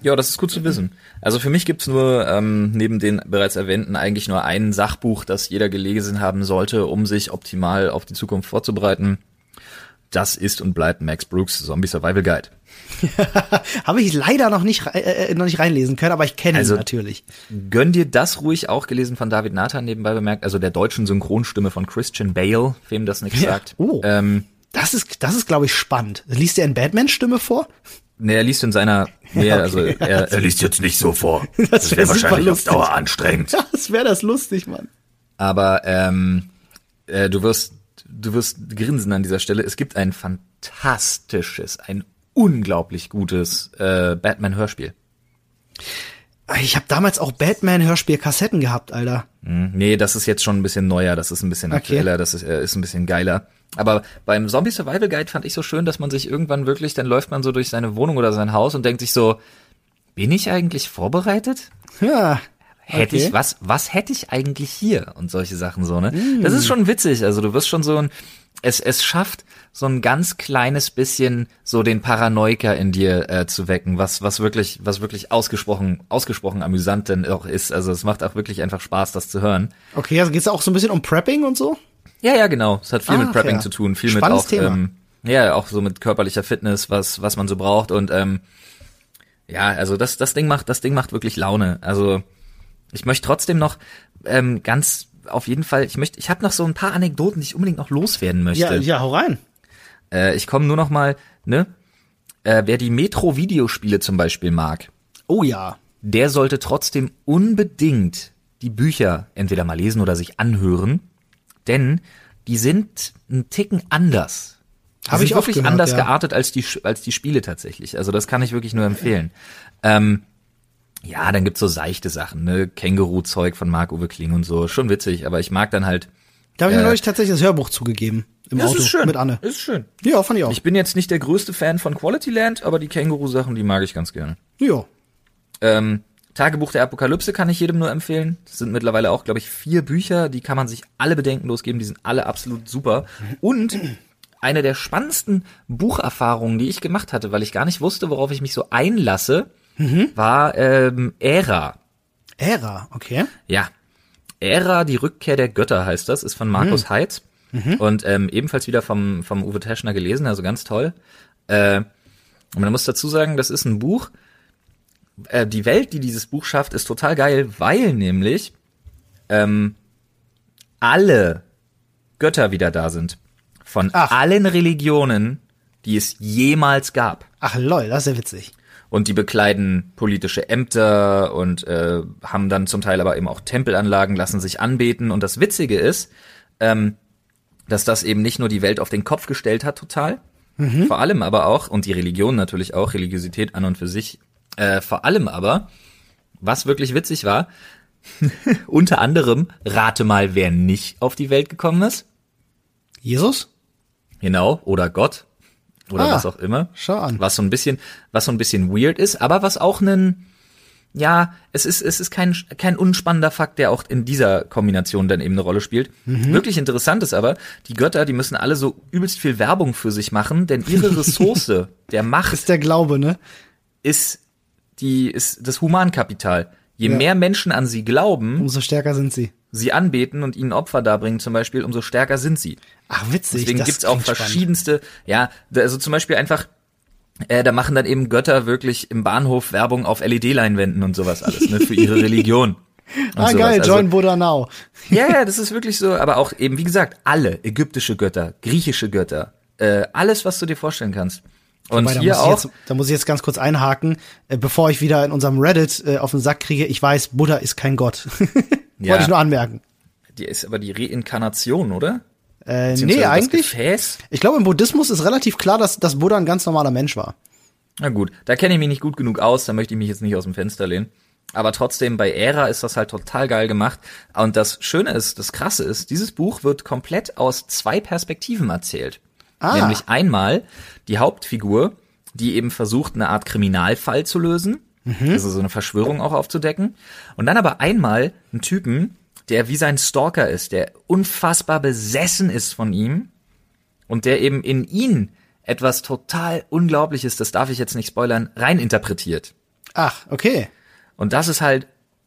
B: Ja, das ist gut zu wissen. Also für mich gibt's nur ähm, neben den bereits erwähnten eigentlich nur ein Sachbuch, das jeder gelesen haben sollte, um sich optimal auf die Zukunft vorzubereiten. Das ist und bleibt Max Brooks Zombie Survival Guide.
A: Habe ich leider noch nicht, äh, äh, noch nicht reinlesen können, aber ich kenne also, ihn natürlich.
B: Gönn dir das ruhig auch gelesen von David Nathan nebenbei bemerkt, also der deutschen Synchronstimme von Christian Bale, wem das nicht ja. sagt.
A: Oh. Ähm, das ist, das ist, glaube ich, spannend. Liest er in Batman-Stimme vor?
B: Nee, er liest in seiner, ja, okay. also er, er liest jetzt nicht so vor.
A: Das, das wäre wär wahrscheinlich
B: auf Dauer anstrengend.
A: Ja, das wäre das lustig, Mann.
B: Aber ähm, äh, du wirst, du wirst grinsen an dieser Stelle. Es gibt ein fantastisches, ein unglaublich gutes äh, Batman-Hörspiel.
A: Ich habe damals auch Batman-Hörspiel-Kassetten gehabt, Alter.
B: Hm, nee, das ist jetzt schon ein bisschen neuer, das ist ein bisschen aktueller, okay. das ist, äh, ist ein bisschen geiler. Aber beim Zombie Survival Guide fand ich so schön, dass man sich irgendwann wirklich, dann läuft man so durch seine Wohnung oder sein Haus und denkt sich so, bin ich eigentlich vorbereitet?
A: Ja.
B: Hätte okay. ich, was, was hätte ich eigentlich hier? Und solche Sachen so, ne? Mm. Das ist schon witzig. Also du wirst schon so ein, es, es schafft so ein ganz kleines bisschen so den Paranoiker in dir äh, zu wecken, was, was wirklich, was wirklich ausgesprochen, ausgesprochen amüsant denn auch ist. Also es macht auch wirklich einfach Spaß, das zu hören.
A: Okay, also geht's auch so ein bisschen um Prepping und so?
B: Ja, ja, genau. Es hat viel ah, mit Prepping fair. zu tun, viel Spannendes mit auch, ähm, ja, auch so mit körperlicher Fitness, was, was man so braucht und ähm, ja, also das, das Ding macht, das Ding macht wirklich Laune. Also ich möchte trotzdem noch ähm, ganz auf jeden Fall, ich möchte, ich habe noch so ein paar Anekdoten, die ich unbedingt noch loswerden möchte.
A: Ja, ja, hau rein.
B: Äh, ich komme nur noch mal, ne? Äh, wer die Metro-Videospiele zum Beispiel mag.
A: Oh ja.
B: Der sollte trotzdem unbedingt die Bücher entweder mal lesen oder sich anhören denn die sind ein Ticken anders. Habe ich wirklich gehört, anders ja. geartet als die als die Spiele tatsächlich. Also das kann ich wirklich nur empfehlen. Ähm, ja, dann gibt's so seichte Sachen, ne, Känguru-Zeug von Marc-Uwe Kling und so, schon witzig. Aber ich mag dann halt.
A: Da habe ich mir äh, neulich tatsächlich das Hörbuch zugegeben im
B: ja,
A: Auto
B: ist schön.
A: mit Anne.
B: Ist schön.
A: Ja, fand ich auch.
B: Ich bin jetzt nicht der größte Fan von Quality Land, aber die Känguru-Sachen, die mag ich ganz gerne.
A: Ja.
B: Ähm, Tagebuch der Apokalypse kann ich jedem nur empfehlen. Das sind mittlerweile auch, glaube ich, vier Bücher, die kann man sich alle bedenkenlos geben, die sind alle absolut super. Und eine der spannendsten Bucherfahrungen, die ich gemacht hatte, weil ich gar nicht wusste, worauf ich mich so einlasse, mhm. war ähm, Ära.
A: Ära, okay.
B: Ja. Ära, die Rückkehr der Götter heißt das, ist von Markus mhm. Heitz. Mhm. Und ähm, ebenfalls wieder vom, vom Uwe Teschner gelesen, also ganz toll. Äh, und man muss dazu sagen, das ist ein Buch, äh, die Welt, die dieses Buch schafft, ist total geil, weil nämlich ähm, alle Götter wieder da sind. Von Ach. allen Religionen, die es jemals gab.
A: Ach lol, das ist ja witzig.
B: Und die bekleiden politische Ämter und äh, haben dann zum Teil aber eben auch Tempelanlagen, lassen sich anbeten. Und das Witzige ist, ähm, dass das eben nicht nur die Welt auf den Kopf gestellt hat, total. Mhm. Vor allem aber auch, und die Religion natürlich auch, Religiosität an und für sich äh, vor allem aber, was wirklich witzig war, unter anderem, rate mal, wer nicht auf die Welt gekommen ist.
A: Jesus?
B: Genau, oder Gott. Oder ah, was auch immer.
A: Schau an.
B: Was so ein bisschen, was so ein bisschen weird ist, aber was auch einen, ja, es ist, es ist kein, kein unspannender Fakt, der auch in dieser Kombination dann eben eine Rolle spielt. Mhm. Wirklich interessant ist aber, die Götter, die müssen alle so übelst viel Werbung für sich machen, denn ihre Ressource, der Macht.
A: Ist der Glaube, ne?
B: Ist die ist das Humankapital. Je ja. mehr Menschen an sie glauben,
A: umso stärker sind sie.
B: Sie anbeten und ihnen Opfer darbringen zum Beispiel, umso stärker sind sie.
A: Ach, witzig.
B: Deswegen gibt's auch verschiedenste, spannend. ja, also zum Beispiel einfach, äh, da machen dann eben Götter wirklich im Bahnhof Werbung auf LED-Leinwänden und sowas alles, ne, für ihre Religion.
A: ah, sowas. geil, join Buddha now.
B: ja, ja, das ist wirklich so, aber auch eben, wie gesagt, alle ägyptische Götter, griechische Götter, äh, alles, was du dir vorstellen kannst. Und Wobei, hier auch.
A: Jetzt, da muss ich jetzt ganz kurz einhaken, äh, bevor ich wieder in unserem Reddit äh, auf den Sack kriege. Ich weiß, Buddha ist kein Gott. ja. Wollte ich nur anmerken.
B: Die ist aber die Reinkarnation, oder?
A: Äh, nee, eigentlich. Ich glaube, im Buddhismus ist relativ klar, dass, dass Buddha ein ganz normaler Mensch war.
B: Na gut, da kenne ich mich nicht gut genug aus, da möchte ich mich jetzt nicht aus dem Fenster lehnen. Aber trotzdem, bei Ära ist das halt total geil gemacht. Und das Schöne ist, das Krasse ist, dieses Buch wird komplett aus zwei Perspektiven erzählt. Ah. Nämlich einmal die Hauptfigur, die eben versucht, eine Art Kriminalfall zu lösen. Mhm. Also so eine Verschwörung auch aufzudecken. Und dann aber einmal einen Typen, der wie sein Stalker ist, der unfassbar besessen ist von ihm und der eben in ihn etwas total Unglaubliches, das darf ich jetzt nicht spoilern, reininterpretiert.
A: Ach, okay.
B: Und das ist halt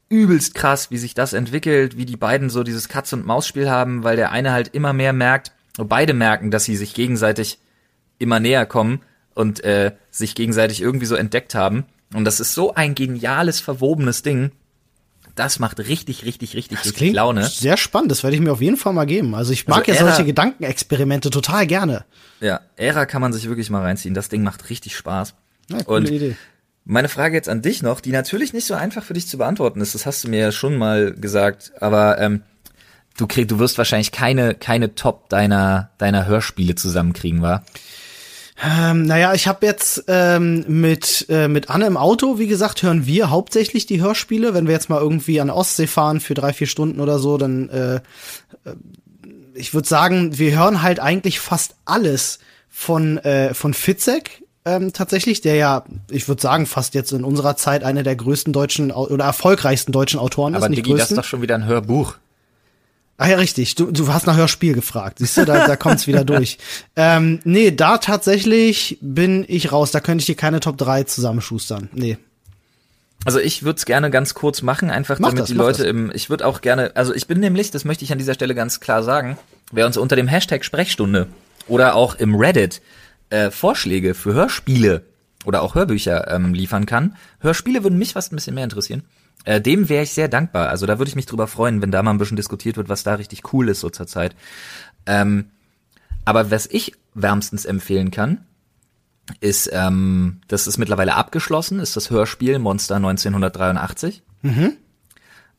B: übelst krass, wie sich das entwickelt, wie die beiden so dieses Katz- und Maus-Spiel haben, weil der eine halt immer mehr merkt, beide merken, dass sie sich gegenseitig immer näher kommen und äh, sich gegenseitig irgendwie so entdeckt haben. Und das ist so ein geniales, verwobenes Ding. Das macht richtig, richtig, richtig, das richtig Laune.
A: Sehr spannend, das werde ich mir auf jeden Fall mal geben. Also ich mag also ja solche Gedankenexperimente total gerne.
B: Ja, Ära kann man sich wirklich mal reinziehen. Das Ding macht richtig Spaß. Ja, Und Idee. Meine Frage jetzt an dich noch, die natürlich nicht so einfach für dich zu beantworten ist, das hast du mir ja schon mal gesagt, aber ähm, du krieg, du wirst wahrscheinlich keine keine Top deiner deiner Hörspiele zusammenkriegen, wa?
A: Ähm, naja, ich habe jetzt ähm, mit äh, mit Anne im Auto, wie gesagt, hören wir hauptsächlich die Hörspiele. Wenn wir jetzt mal irgendwie an Ostsee fahren für drei vier Stunden oder so, dann äh, äh ich würde sagen, wir hören halt eigentlich fast alles von äh, von Fitzek ähm, tatsächlich, der ja, ich würde sagen, fast jetzt in unserer Zeit einer der größten deutschen oder erfolgreichsten deutschen Autoren
B: Aber
A: ist.
B: Aber Digi, das ist doch schon wieder ein Hörbuch.
A: Ah ja, richtig. Du, du hast nach Hörspiel gefragt. Siehst du, da, da kommt's wieder durch. Ähm, nee, da tatsächlich bin ich raus. Da könnte ich dir keine Top 3 zusammenschustern. Nee.
B: Also ich würde es gerne ganz kurz machen, einfach mach damit das, die Leute das. im. Ich würde auch gerne, also ich bin nämlich, das möchte ich an dieser Stelle ganz klar sagen, wer uns unter dem Hashtag Sprechstunde oder auch im Reddit äh, Vorschläge für Hörspiele oder auch Hörbücher ähm, liefern kann. Hörspiele würden mich fast ein bisschen mehr interessieren. Äh, dem wäre ich sehr dankbar. Also da würde ich mich drüber freuen, wenn da mal ein bisschen diskutiert wird, was da richtig cool ist so zur Zeit. Ähm, aber was ich wärmstens empfehlen kann, ist, ähm, das ist mittlerweile abgeschlossen, ist das Hörspiel Monster 1983. Mhm.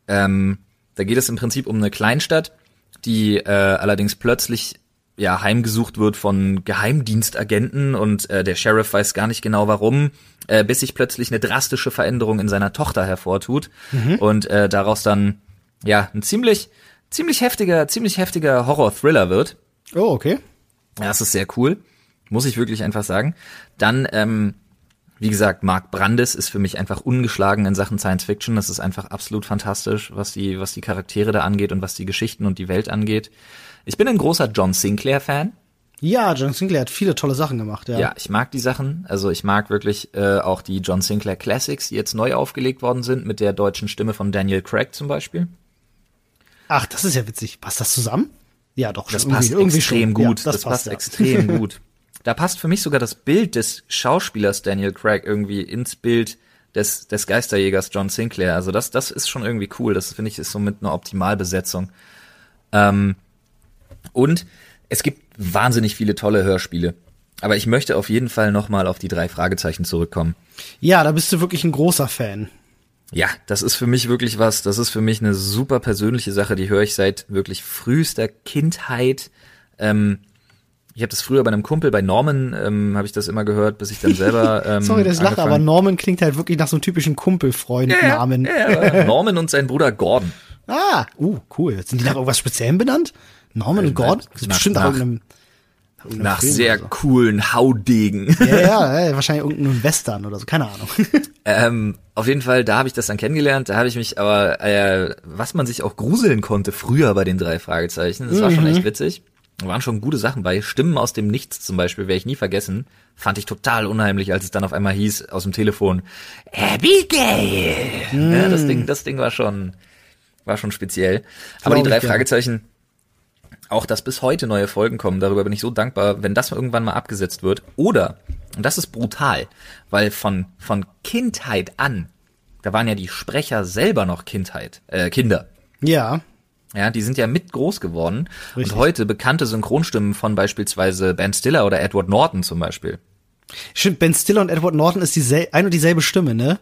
B: Ähm, da geht es im Prinzip um eine Kleinstadt, die äh, allerdings plötzlich ja heimgesucht wird von Geheimdienstagenten und äh, der Sheriff weiß gar nicht genau warum, äh, bis sich plötzlich eine drastische Veränderung in seiner Tochter hervortut mhm. und äh, daraus dann ja ein ziemlich ziemlich heftiger ziemlich heftiger Horror-Thriller wird.
A: Oh okay.
B: Ja, das ist sehr cool, muss ich wirklich einfach sagen. Dann ähm, wie gesagt, Mark Brandes ist für mich einfach ungeschlagen in Sachen Science Fiction. Das ist einfach absolut fantastisch, was die, was die Charaktere da angeht und was die Geschichten und die Welt angeht. Ich bin ein großer John Sinclair-Fan.
A: Ja, John Sinclair hat viele tolle Sachen gemacht, ja.
B: Ja, ich mag die Sachen. Also ich mag wirklich äh, auch die John Sinclair Classics, die jetzt neu aufgelegt worden sind, mit der deutschen Stimme von Daniel Craig zum Beispiel.
A: Ach, das ist ja witzig. Passt das zusammen? Ja, doch.
B: Das passt irgendwie extrem schon. gut. Ja, das, das, passt, passt ja. extrem gut. Da passt für mich sogar das Bild des Schauspielers Daniel Craig irgendwie ins Bild des, des Geisterjägers John Sinclair. Also das, das ist schon irgendwie cool. Das finde ich ist so mit einer Optimalbesetzung. Ähm, und es gibt wahnsinnig viele tolle Hörspiele. Aber ich möchte auf jeden Fall nochmal auf die drei Fragezeichen zurückkommen.
A: Ja, da bist du wirklich ein großer Fan.
B: Ja, das ist für mich wirklich was, das ist für mich eine super persönliche Sache, die höre ich seit wirklich frühester Kindheit. Ähm, ich habe das früher bei einem Kumpel, bei Norman, ähm, habe ich das immer gehört, bis ich dann selber. Ähm,
A: Sorry, ich lache, aber Norman klingt halt wirklich nach so einem typischen Kumpelfreund-Namen. Ja,
B: ja, Norman und sein Bruder Gordon.
A: Ah, uh, cool. Sind die nach irgendwas Speziellem benannt? Norman und Gordon?
B: Ist bestimmt nach, nach, nach sehr so. coolen Haudegen.
A: Ja, ja, ja, wahrscheinlich irgendein Western oder so, keine Ahnung.
B: ähm, auf jeden Fall, da habe ich das dann kennengelernt. Da habe ich mich aber, äh, was man sich auch gruseln konnte früher bei den drei Fragezeichen, das war mhm. schon echt witzig. Da waren schon gute Sachen bei. Stimmen aus dem Nichts zum Beispiel, werde ich nie vergessen. Fand ich total unheimlich, als es dann auf einmal hieß aus dem Telefon, Abigail! Mm. Ja, das Ding, das Ding war schon, war schon speziell. Aber die drei Fragezeichen, auch dass bis heute neue Folgen kommen, darüber bin ich so dankbar, wenn das irgendwann mal abgesetzt wird. Oder, und das ist brutal, weil von, von Kindheit an, da waren ja die Sprecher selber noch Kindheit, äh, Kinder.
A: Ja.
B: Ja, die sind ja mit groß geworden. Richtig. Und heute bekannte Synchronstimmen von beispielsweise Ben Stiller oder Edward Norton zum Beispiel.
A: Stimmt, Ben Stiller und Edward Norton ist die ein und dieselbe Stimme, ne?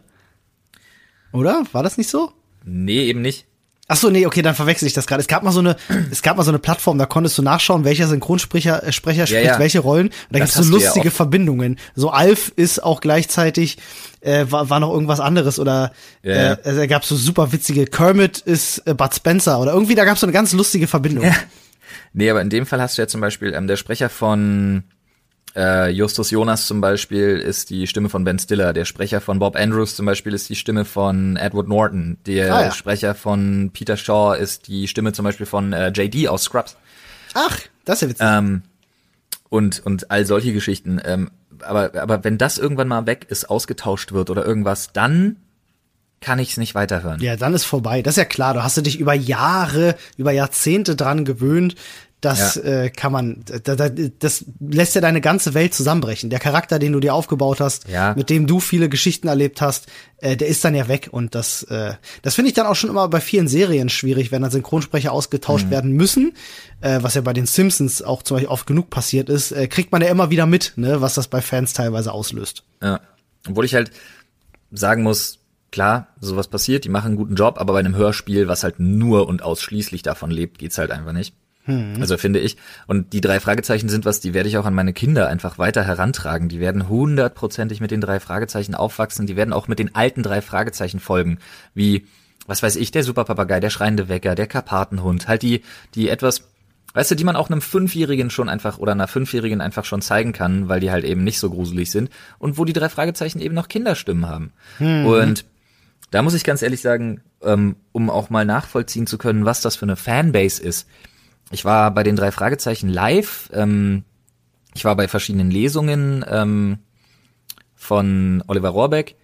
A: Oder? War das nicht so?
B: Nee, eben nicht.
A: Ach so, nee, okay, dann verwechsel ich das gerade. Es gab mal so eine, es gab mal so eine Plattform, da konntest du nachschauen, welcher Synchronsprecher äh, Sprecher spricht ja, ja. welche Rollen. Und da gibt's so lustige ja Verbindungen. So Alf ist auch gleichzeitig äh, war, war noch irgendwas anderes oder äh, da gab's so super witzige. Kermit ist äh, Bud Spencer oder irgendwie da gab's so eine ganz lustige Verbindung.
B: Nee, aber in dem Fall hast du ja zum Beispiel ähm, der Sprecher von äh, Justus Jonas zum Beispiel ist die Stimme von Ben Stiller. Der Sprecher von Bob Andrews zum Beispiel ist die Stimme von Edward Norton. Der ah, ja. Sprecher von Peter Shaw ist die Stimme zum Beispiel von äh, JD aus Scrubs.
A: Ach, das ist ja witzig.
B: Ähm, und, und all solche Geschichten. Ähm, aber, aber wenn das irgendwann mal weg ist, ausgetauscht wird oder irgendwas, dann kann ich es nicht weiterhören.
A: Ja, dann ist vorbei. Das ist ja klar. Du hast dich über Jahre, über Jahrzehnte dran gewöhnt, das ja. äh, kann man, da, da, das lässt ja deine ganze Welt zusammenbrechen. Der Charakter, den du dir aufgebaut hast, ja. mit dem du viele Geschichten erlebt hast, äh, der ist dann ja weg. Und das, äh, das finde ich dann auch schon immer bei vielen Serien schwierig, wenn dann Synchronsprecher ausgetauscht mhm. werden müssen, äh, was ja bei den Simpsons auch zum Beispiel oft genug passiert ist, äh, kriegt man ja immer wieder mit, ne, was das bei Fans teilweise auslöst.
B: Ja. Obwohl ich halt sagen muss, klar, sowas passiert, die machen einen guten Job, aber bei einem Hörspiel, was halt nur und ausschließlich davon lebt, geht's halt einfach nicht. Hm. Also finde ich. Und die drei Fragezeichen sind was, die werde ich auch an meine Kinder einfach weiter herantragen. Die werden hundertprozentig mit den drei Fragezeichen aufwachsen. Die werden auch mit den alten drei Fragezeichen folgen. Wie, was weiß ich, der Superpapagei, der schreiende Wecker, der Karpatenhund. Halt die, die etwas, weißt du, die man auch einem Fünfjährigen schon einfach oder einer Fünfjährigen einfach schon zeigen kann, weil die halt eben nicht so gruselig sind. Und wo die drei Fragezeichen eben noch Kinderstimmen haben. Hm. Und da muss ich ganz ehrlich sagen, ähm, um auch mal nachvollziehen zu können, was das für eine Fanbase ist ich war bei den drei Fragezeichen live. Ähm, ich war bei verschiedenen Lesungen ähm, von Oliver Rohrbeck.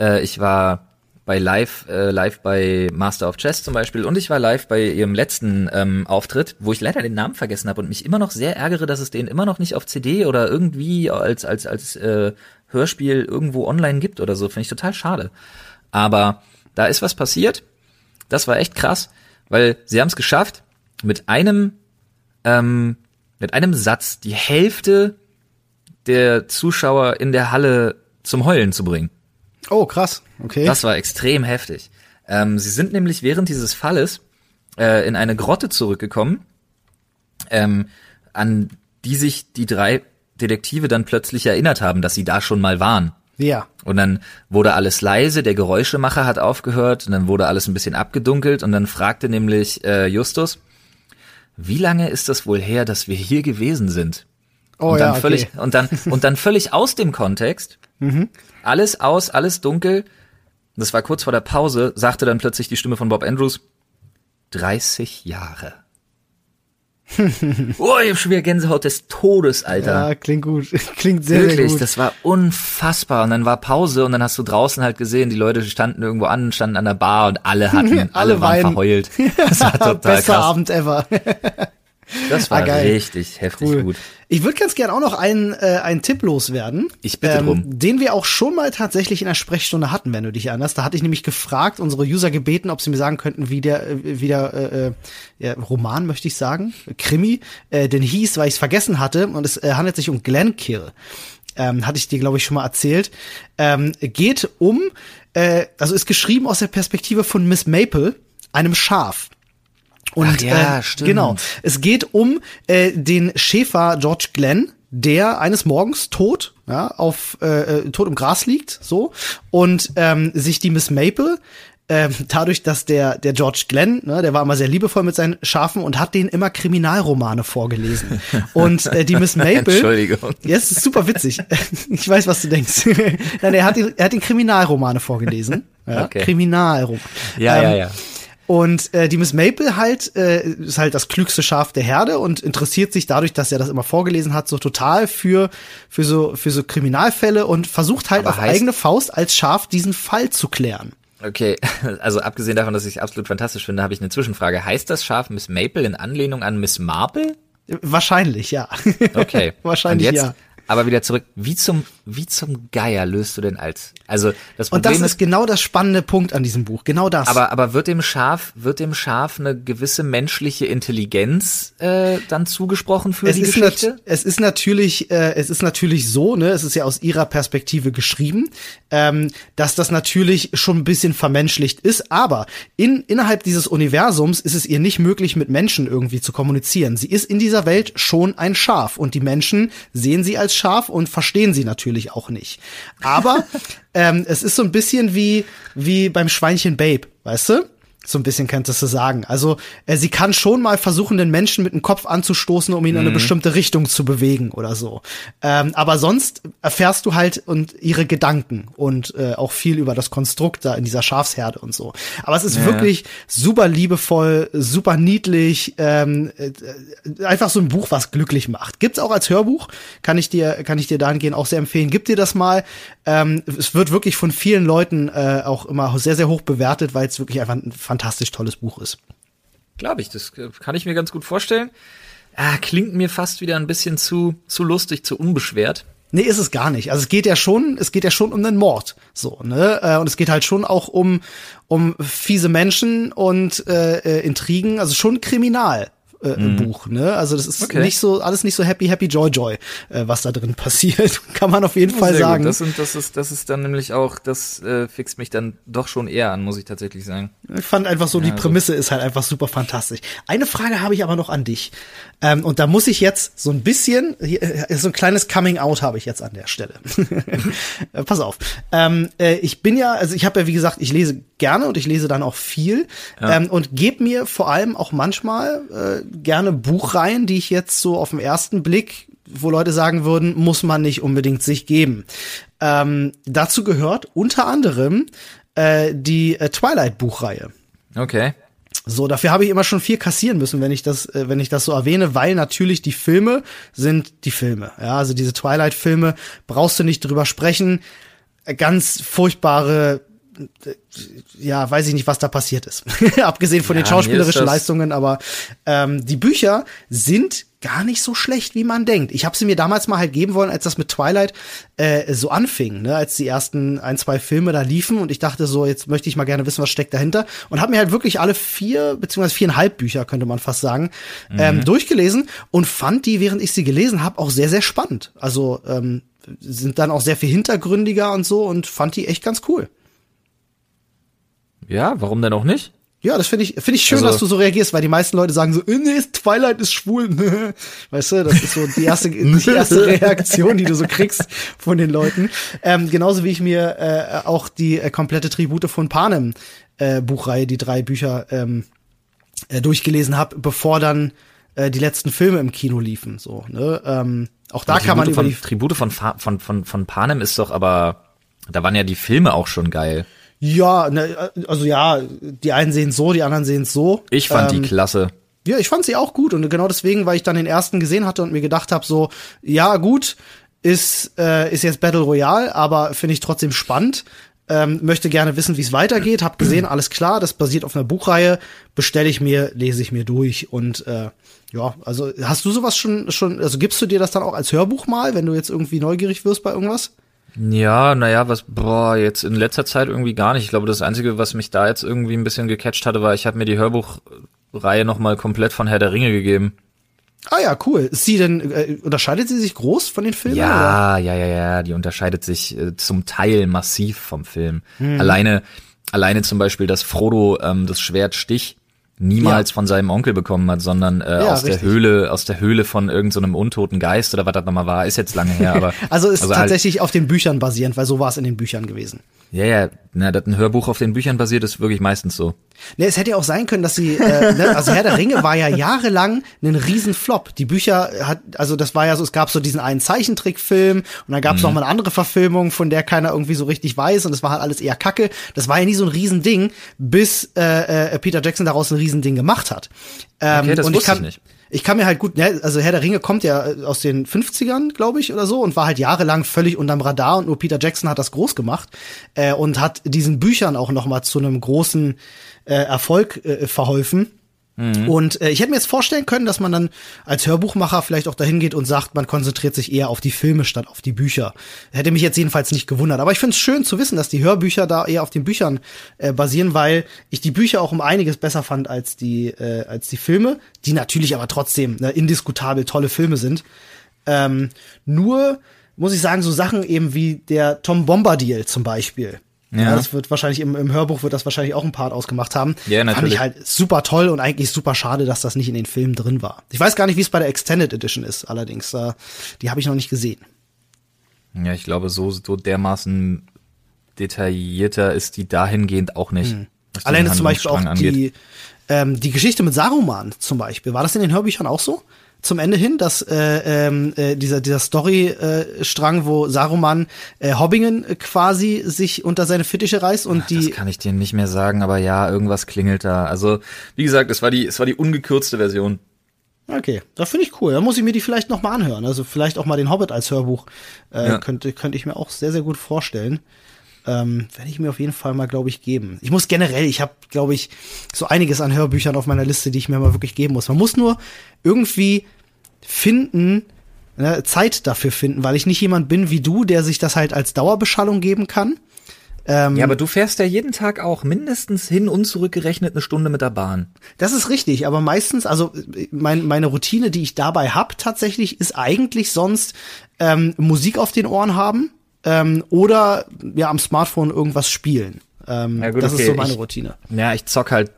B: Äh, ich war bei live äh, live bei Master of Chess zum Beispiel und ich war live bei ihrem letzten ähm, Auftritt, wo ich leider den Namen vergessen habe und mich immer noch sehr ärgere, dass es den immer noch nicht auf CD oder irgendwie als als als äh, Hörspiel irgendwo online gibt oder so. Finde ich total schade. Aber da ist was passiert. Das war echt krass, weil sie haben es geschafft mit einem, ähm, mit einem Satz die Hälfte der Zuschauer in der Halle zum Heulen zu bringen.
A: Oh, krass. Okay.
B: Das war extrem heftig. Ähm, sie sind nämlich während dieses Falles äh, in eine Grotte zurückgekommen, ähm, an die sich die drei Detektive dann plötzlich erinnert haben, dass sie da schon mal waren.
A: Ja.
B: Und dann wurde alles leise, der Geräuschemacher hat aufgehört und dann wurde alles ein bisschen abgedunkelt und dann fragte nämlich äh, Justus, wie lange ist das wohl her, dass wir hier gewesen sind? Oh, und dann ja, okay. völlig und dann und dann völlig aus dem Kontext. Mhm. Alles aus, alles dunkel. Das war kurz vor der Pause, sagte dann plötzlich die Stimme von Bob Andrews 30 Jahre. oh, ich hab schon wieder Gänsehaut des Todes, Alter.
A: Ja, klingt gut. Klingt sehr,
B: Wirklich,
A: sehr gut.
B: das war unfassbar. Und dann war Pause und dann hast du draußen halt gesehen, die Leute standen irgendwo an, standen an der Bar und alle hatten, alle, alle waren verheult.
A: Das war total Bester krass. Abend ever.
B: Das war ah, richtig heftig cool. gut.
A: Ich würde ganz gern auch noch einen, äh, einen Tipp loswerden.
B: Ich bitte ähm, drum.
A: Den wir auch schon mal tatsächlich in der Sprechstunde hatten, wenn du dich erinnerst. Da hatte ich nämlich gefragt, unsere User gebeten, ob sie mir sagen könnten, wie der, äh, wie der äh, ja, Roman, möchte ich sagen, Krimi, äh, denn hieß, weil ich es vergessen hatte. Und es äh, handelt sich um Glenkill. Ähm, hatte ich dir, glaube ich, schon mal erzählt. Ähm, geht um, äh, also ist geschrieben aus der Perspektive von Miss Maple, einem Schaf. Und Ach ja, äh, stimmt. genau, es geht um äh, den Schäfer George Glenn, der eines Morgens tot, ja, auf äh, äh, tot im Gras liegt, so und ähm, sich die Miss Maple ähm, dadurch, dass der der George Glenn, ne, der war immer sehr liebevoll mit seinen Schafen und hat denen immer Kriminalromane vorgelesen. Und äh, die Miss Maple,
B: Entschuldigung,
A: ja, es ist super witzig. Ich weiß, was du denkst. Nein, er hat den, er hat den Kriminalromane vorgelesen. Ja, okay. Kriminalroman.
B: Ja, ähm, ja, ja.
A: Und äh, die Miss Maple halt äh, ist halt das klügste Schaf der Herde und interessiert sich dadurch, dass er das immer vorgelesen hat, so total für für so für so Kriminalfälle und versucht halt Aber auf eigene Faust als Schaf diesen Fall zu klären.
B: Okay, also abgesehen davon, dass ich es absolut fantastisch finde, habe ich eine Zwischenfrage. Heißt das Schaf Miss Maple in Anlehnung an Miss Marple?
A: Wahrscheinlich, ja.
B: Okay.
A: Wahrscheinlich,
B: und jetzt,
A: ja.
B: Aber wieder zurück, wie zum, wie zum Geier löst du denn als, also das Problem
A: Und das ist, genau das spannende Punkt an diesem Buch, genau das.
B: Aber, aber wird dem Schaf, wird dem Schaf eine gewisse menschliche Intelligenz äh, dann zugesprochen für
A: es
B: die Geschichte?
A: es ist natürlich, äh, es ist natürlich so, ne, es ist ja aus ihrer Perspektive geschrieben, ähm, dass das natürlich schon ein bisschen vermenschlicht ist, aber in, innerhalb dieses Universums ist es ihr nicht möglich, mit Menschen irgendwie zu kommunizieren. Sie ist in dieser Welt schon ein Schaf und die Menschen sehen sie als Schaf und verstehen sie natürlich auch nicht. Aber ähm, es ist so ein bisschen wie, wie beim Schweinchen Babe, weißt du? So ein bisschen könntest du sagen. Also äh, sie kann schon mal versuchen, den Menschen mit dem Kopf anzustoßen, um ihn in eine mhm. bestimmte Richtung zu bewegen oder so. Ähm, aber sonst erfährst du halt und ihre Gedanken und äh, auch viel über das Konstrukt da in dieser Schafsherde und so. Aber es ist ja. wirklich super liebevoll, super niedlich, ähm, äh, einfach so ein Buch, was glücklich macht. Gibt's auch als Hörbuch, kann ich dir, kann ich dir dahingehend auch sehr empfehlen. Gib dir das mal. Ähm, es wird wirklich von vielen Leuten äh, auch immer sehr, sehr hoch bewertet, weil es wirklich einfach ein fantastisch tolles Buch ist.
B: Glaube ich, das kann ich mir ganz gut vorstellen. Ah, klingt mir fast wieder ein bisschen zu, zu lustig, zu unbeschwert.
A: Nee, ist es gar nicht. Also es geht ja schon, es geht ja schon um den Mord, so, ne? Äh, und es geht halt schon auch um um fiese Menschen und äh, äh Intrigen, also schon kriminal äh, mhm. Buch. Ne? Also das ist okay. nicht so alles nicht so happy happy joy joy, äh, was da drin passiert, kann man auf jeden Fall Sehr sagen.
B: Gut. Das, und das ist das ist dann nämlich auch das äh, fixt mich dann doch schon eher an, muss ich tatsächlich sagen.
A: Ich fand einfach so ja, die Prämisse so. ist halt einfach super fantastisch. Eine Frage habe ich aber noch an dich ähm, und da muss ich jetzt so ein bisschen hier, äh, so ein kleines Coming Out habe ich jetzt an der Stelle. Äh, pass auf, ähm, äh, ich bin ja also ich habe ja wie gesagt ich lese gerne und ich lese dann auch viel ja. ähm, und gebe mir vor allem auch manchmal äh, gerne Buchreihen, die ich jetzt so auf den ersten Blick, wo Leute sagen würden, muss man nicht unbedingt sich geben. Ähm, dazu gehört unter anderem äh, die äh, Twilight-Buchreihe.
B: Okay.
A: So, dafür habe ich immer schon viel kassieren müssen, wenn ich das, äh, wenn ich das so erwähne, weil natürlich die Filme sind die Filme. Ja, also diese Twilight-Filme brauchst du nicht drüber sprechen. Ganz furchtbare ja, weiß ich nicht, was da passiert ist. Abgesehen von ja, den schauspielerischen Leistungen, aber ähm, die Bücher sind gar nicht so schlecht, wie man denkt. Ich habe sie mir damals mal halt geben wollen, als das mit Twilight äh, so anfing, ne? als die ersten ein, zwei Filme da liefen und ich dachte so, jetzt möchte ich mal gerne wissen, was steckt dahinter und habe mir halt wirklich alle vier beziehungsweise viereinhalb Bücher, könnte man fast sagen, mhm. ähm, durchgelesen und fand die, während ich sie gelesen habe, auch sehr, sehr spannend. Also ähm, sind dann auch sehr viel hintergründiger und so und fand die echt ganz cool.
B: Ja, warum denn auch nicht?
A: Ja, das finde ich, finde ich schön, also, dass du so reagierst, weil die meisten Leute sagen so, äh, nee, Twilight ist schwul. weißt du, das ist so die erste, die erste Reaktion, die du so kriegst von den Leuten. Ähm, genauso wie ich mir äh, auch die äh, komplette Tribute von Panem äh, Buchreihe, die drei Bücher ähm, äh, durchgelesen habe, bevor dann äh, die letzten Filme im Kino liefen. So, ne? ähm, auch da kann man
B: über die Tribute von, von, von, von Panem ist doch aber, da waren ja die Filme auch schon geil.
A: Ja, ne, also ja, die einen sehen so, die anderen sehen so.
B: Ich fand ähm, die klasse.
A: Ja, ich fand sie auch gut und genau deswegen, weil ich dann den ersten gesehen hatte und mir gedacht habe, so, ja gut, ist äh, ist jetzt Battle Royale, aber finde ich trotzdem spannend. Ähm, möchte gerne wissen, wie es weitergeht. Hab gesehen, alles klar, das basiert auf einer Buchreihe. Bestelle ich mir, lese ich mir durch und äh, ja, also hast du sowas schon schon, also gibst du dir das dann auch als Hörbuch mal, wenn du jetzt irgendwie neugierig wirst bei irgendwas?
B: Ja, naja, was, boah, jetzt in letzter Zeit irgendwie gar nicht. Ich glaube, das Einzige, was mich da jetzt irgendwie ein bisschen gecatcht hatte, war, ich habe mir die Hörbuchreihe nochmal komplett von Herr der Ringe gegeben.
A: Ah ja, cool. Ist sie denn, äh, unterscheidet sie sich groß von den Filmen?
B: Ja, oder? ja, ja, ja, die unterscheidet sich äh, zum Teil massiv vom Film. Hm. Alleine, alleine zum Beispiel, dass Frodo ähm, das Schwert Stich niemals ja. von seinem Onkel bekommen hat, sondern äh, ja, aus richtig. der Höhle, aus der Höhle von irgendeinem so untoten Geist oder was das nochmal war, ist jetzt lange her, aber.
A: also ist also halt tatsächlich halt, auf den Büchern basierend, weil so war es in den Büchern gewesen.
B: Ja, ja, na, dass ein Hörbuch auf den Büchern basiert, ist wirklich meistens so.
A: Ne, es hätte ja auch sein können, dass sie, äh, ne, also Herr der Ringe war ja jahrelang ein Riesenflop. Die Bücher hat, also das war ja so, es gab so diesen einen Zeichentrickfilm und dann gab es mhm. noch mal eine andere Verfilmung, von der keiner irgendwie so richtig weiß und das war halt alles eher Kacke. Das war ja nie so ein Riesending, bis äh, äh, Peter Jackson daraus ein Riesending gemacht hat.
B: Ähm, okay, das und wusste ich, kann, ich nicht
A: ich kann mir halt gut, ne, also Herr der Ringe kommt ja äh, aus den 50ern, glaube ich, oder so, und war halt jahrelang völlig unterm Radar und nur Peter Jackson hat das groß gemacht äh, und hat diesen Büchern auch noch mal zu einem großen äh, Erfolg äh, verholfen. Mhm. Und äh, ich hätte mir jetzt vorstellen können, dass man dann als Hörbuchmacher vielleicht auch dahin geht und sagt, man konzentriert sich eher auf die Filme statt auf die Bücher. Hätte mich jetzt jedenfalls nicht gewundert. Aber ich finde es schön zu wissen, dass die Hörbücher da eher auf den Büchern äh, basieren, weil ich die Bücher auch um einiges besser fand als die, äh, als die Filme, die natürlich aber trotzdem ne, indiskutabel tolle Filme sind. Ähm, nur muss ich sagen, so Sachen eben wie der Tom Bombadil zum Beispiel ja. ja. das wird wahrscheinlich im, im Hörbuch wird das wahrscheinlich auch ein Part ausgemacht haben.
B: Ja, natürlich. Fand
A: ich halt super toll und eigentlich super schade, dass das nicht in den Filmen drin war. Ich weiß gar nicht, wie es bei der Extended Edition ist, allerdings. Äh, die habe ich noch nicht gesehen.
B: Ja, ich glaube, so, so dermaßen detaillierter ist die dahingehend auch nicht. Hm.
A: Alleine zum Beispiel auch die, ähm, die Geschichte mit Saruman zum Beispiel. War das in den Hörbüchern auch so? Zum Ende hin, dass äh, ähm, äh, dieser dieser Story-Strang, äh, wo Saruman äh, Hobbingen quasi sich unter seine Fittiche reißt und Ach, die.
B: Das kann ich dir nicht mehr sagen, aber ja, irgendwas klingelt da. Also wie gesagt, es war die es war die ungekürzte Version.
A: Okay, das finde ich cool. Da muss ich mir die vielleicht noch mal anhören. Also vielleicht auch mal den Hobbit als Hörbuch äh, ja. könnte könnte ich mir auch sehr sehr gut vorstellen. Ähm, werde ich mir auf jeden Fall mal, glaube ich, geben. Ich muss generell, ich habe, glaube ich, so einiges an Hörbüchern auf meiner Liste, die ich mir mal wirklich geben muss. Man muss nur irgendwie finden, ne, Zeit dafür finden, weil ich nicht jemand bin wie du, der sich das halt als Dauerbeschallung geben kann.
B: Ähm, ja, aber du fährst ja jeden Tag auch mindestens hin und zurückgerechnet eine Stunde mit der Bahn.
A: Das ist richtig, aber meistens, also mein, meine Routine, die ich dabei hab, tatsächlich, ist eigentlich sonst ähm, Musik auf den Ohren haben ähm, oder ja am Smartphone irgendwas spielen. Ähm, ja, gut, das okay. ist so meine
B: ich,
A: Routine.
B: Ja, ich zock halt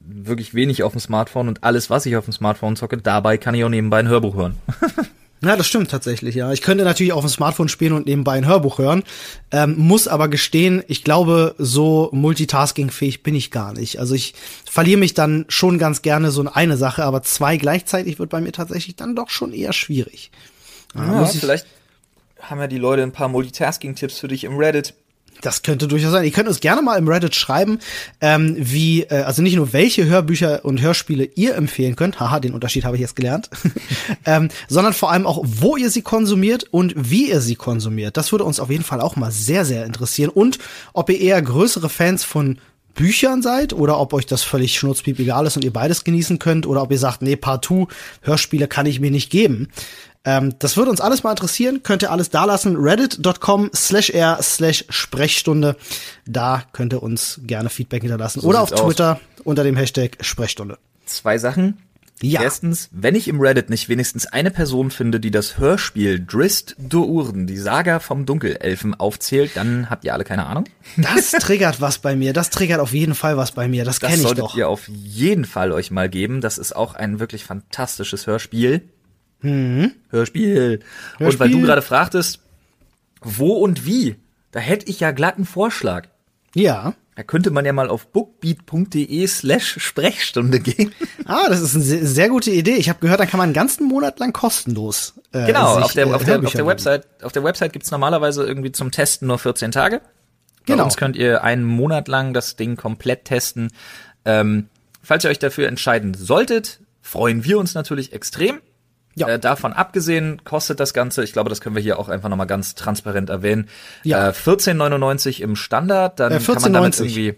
B: wirklich wenig auf dem Smartphone und alles, was ich auf dem Smartphone zocke, dabei kann ich auch nebenbei ein Hörbuch hören.
A: Ja, das stimmt tatsächlich, ja. Ich könnte natürlich auf dem Smartphone spielen und nebenbei ein Hörbuch hören, ähm, muss aber gestehen, ich glaube, so multitaskingfähig bin ich gar nicht. Also ich verliere mich dann schon ganz gerne so in eine Sache, aber zwei gleichzeitig wird bei mir tatsächlich dann doch schon eher schwierig.
B: Ja, ja vielleicht haben ja die Leute ein paar Multitasking-Tipps für dich im Reddit.
A: Das könnte durchaus sein. Ihr könnt uns gerne mal im Reddit schreiben, ähm, wie, äh, also nicht nur welche Hörbücher und Hörspiele ihr empfehlen könnt, haha, den Unterschied habe ich jetzt gelernt, ähm, sondern vor allem auch, wo ihr sie konsumiert und wie ihr sie konsumiert. Das würde uns auf jeden Fall auch mal sehr, sehr interessieren. Und ob ihr eher größere Fans von Büchern seid oder ob euch das völlig schnurzpiep egal ist und ihr beides genießen könnt oder ob ihr sagt, nee, partout, Hörspiele kann ich mir nicht geben. Ähm, das würde uns alles mal interessieren. Könnt ihr alles da lassen. Reddit.com slash r slash Sprechstunde. Da könnt ihr uns gerne Feedback hinterlassen. So Oder auf Twitter aus. unter dem Hashtag Sprechstunde.
B: Zwei Sachen. Ja. Erstens, wenn ich im Reddit nicht wenigstens eine Person finde, die das Hörspiel Drist Urden, die Saga vom Dunkelelfen aufzählt, dann habt ihr alle keine Ahnung.
A: Das triggert was bei mir. Das triggert auf jeden Fall was bei mir. Das, das kenne ich doch. Das
B: solltet ihr auf jeden Fall euch mal geben. Das ist auch ein wirklich fantastisches Hörspiel. Mhm. Hörspiel. Hörspiel. Und weil du gerade fragtest, wo und wie, da hätte ich ja glatt einen Vorschlag.
A: Ja.
B: Da könnte man ja mal auf bookbeat.de slash Sprechstunde gehen.
A: Ah, das ist eine sehr, sehr gute Idee. Ich habe gehört, da kann man einen ganzen Monat lang kostenlos.
B: Äh, genau, sich, auf, der, auf, der, auf der Website, auf der Website gibt's normalerweise irgendwie zum Testen nur 14 Tage. Genau. Uns könnt ihr einen Monat lang das Ding komplett testen. Ähm, falls ihr euch dafür entscheiden solltet, freuen wir uns natürlich extrem. Ja. Äh, davon abgesehen kostet das Ganze, ich glaube, das können wir hier auch einfach nochmal ganz transparent erwähnen, ja. äh, 14,99 im Standard, dann äh, kann man damit irgendwie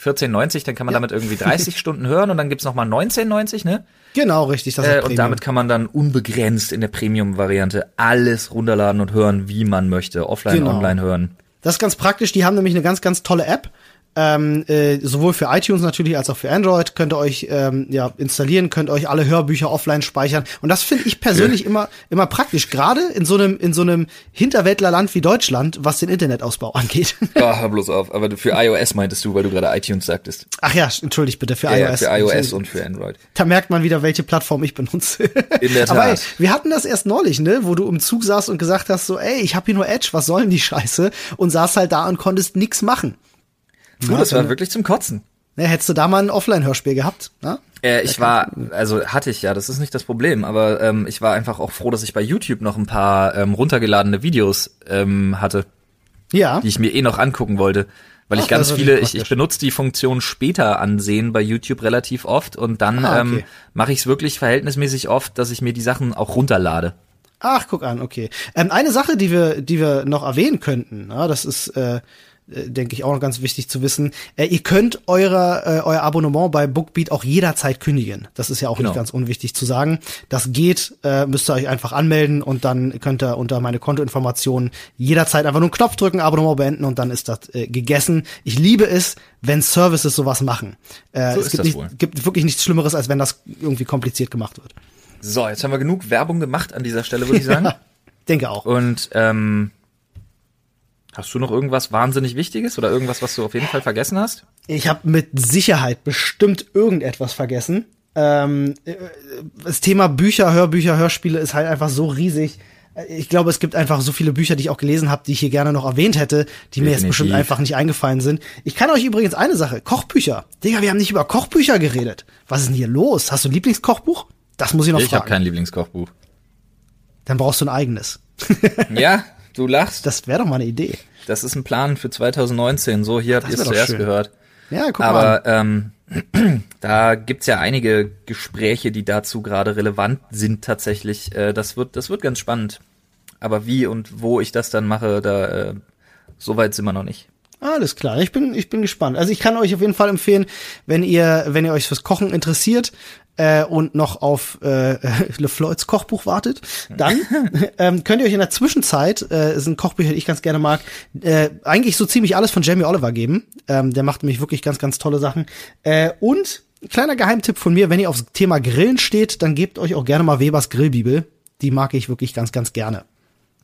B: 14,90, dann kann man ja. damit irgendwie 30 Stunden hören und dann gibt's nochmal 19,90, ne?
A: Genau, richtig.
B: Das äh, und damit kann man dann unbegrenzt in der Premium-Variante alles runterladen und hören, wie man möchte. Offline, genau. online hören.
A: Das ist ganz praktisch. Die haben nämlich eine ganz, ganz tolle App. Ähm, äh, sowohl für iTunes natürlich als auch für Android könnt ihr euch ähm, ja installieren, könnt euch alle Hörbücher offline speichern und das finde ich persönlich ja. immer immer praktisch, gerade in so einem in so einem Hinterwäldlerland wie Deutschland, was den Internetausbau angeht.
B: Ah, hör bloß auf, aber für iOS meintest du, weil du gerade iTunes sagtest.
A: Ach ja, entschuldigt bitte für
B: ja,
A: iOS.
B: für iOS und für Android.
A: Da merkt man wieder, welche Plattform ich benutze.
B: In der Tat. Aber ey,
A: wir hatten das erst neulich, ne, wo du im Zug saßt und gesagt hast so, ey, ich habe hier nur Edge, was sollen die Scheiße und saß halt da und konntest nix machen.
B: Puh, das war wirklich zum Kotzen.
A: Ja, hättest du da mal ein Offline-Hörspiel gehabt? Na?
B: Äh, ich war, also hatte ich ja, das ist nicht das Problem, aber ähm, ich war einfach auch froh, dass ich bei YouTube noch ein paar ähm, runtergeladene Videos ähm, hatte. Ja. Die ich mir eh noch angucken wollte. Weil Ach, ich ganz viele, ich, ich benutze die Funktion später ansehen bei YouTube relativ oft und dann ah, okay. ähm, mache ich es wirklich verhältnismäßig oft, dass ich mir die Sachen auch runterlade.
A: Ach, guck an, okay. Ähm, eine Sache, die wir, die wir noch erwähnen könnten, ja, das ist äh, äh, denke ich auch noch ganz wichtig zu wissen. Äh, ihr könnt eure, äh, euer Abonnement bei Bookbeat auch jederzeit kündigen. Das ist ja auch genau. nicht ganz unwichtig zu sagen. Das geht, äh, müsst ihr euch einfach anmelden und dann könnt ihr unter meine Kontoinformationen jederzeit einfach nur einen Knopf drücken, Abonnement beenden und dann ist das äh, gegessen. Ich liebe es, wenn Services sowas machen. Äh, so es gibt, nicht, gibt wirklich nichts Schlimmeres, als wenn das irgendwie kompliziert gemacht wird.
B: So, jetzt haben wir genug Werbung gemacht an dieser Stelle, würde ich sagen.
A: denke auch.
B: Und ähm, Hast du noch irgendwas wahnsinnig Wichtiges oder irgendwas, was du auf jeden Fall vergessen hast?
A: Ich habe mit Sicherheit bestimmt irgendetwas vergessen. Ähm, äh, das Thema Bücher, Hörbücher, Hörspiele ist halt einfach so riesig. Ich glaube, es gibt einfach so viele Bücher, die ich auch gelesen habe, die ich hier gerne noch erwähnt hätte, die Definitiv. mir jetzt bestimmt einfach nicht eingefallen sind. Ich kann euch übrigens eine Sache, Kochbücher. Digga, wir haben nicht über Kochbücher geredet. Was ist denn hier los? Hast du ein Lieblingskochbuch? Das muss ich noch
B: ich
A: fragen.
B: Ich habe kein Lieblingskochbuch.
A: Dann brauchst du ein eigenes.
B: ja, Du lachst.
A: Das wäre doch mal eine Idee.
B: Das ist ein Plan für 2019. So, hier habt ihr es zuerst schön. gehört.
A: Ja, guck
B: Aber, mal. Ähm, da gibt's ja einige Gespräche, die dazu gerade relevant sind tatsächlich. Äh, das wird, das wird ganz spannend. Aber wie und wo ich das dann mache, da äh, so weit sind wir noch nicht.
A: Alles klar, ich bin, ich bin gespannt. Also ich kann euch auf jeden Fall empfehlen, wenn ihr, wenn ihr euch fürs Kochen interessiert, äh, und noch auf äh, LeFloids Kochbuch wartet, dann ähm, könnt ihr euch in der Zwischenzeit, äh, sind Kochbücher, die ich ganz gerne mag, äh, eigentlich so ziemlich alles von Jamie Oliver geben. Ähm, der macht nämlich wirklich ganz, ganz tolle Sachen. Äh, und kleiner Geheimtipp von mir, wenn ihr aufs Thema Grillen steht, dann gebt euch auch gerne mal Webers Grillbibel. Die mag ich wirklich ganz, ganz gerne.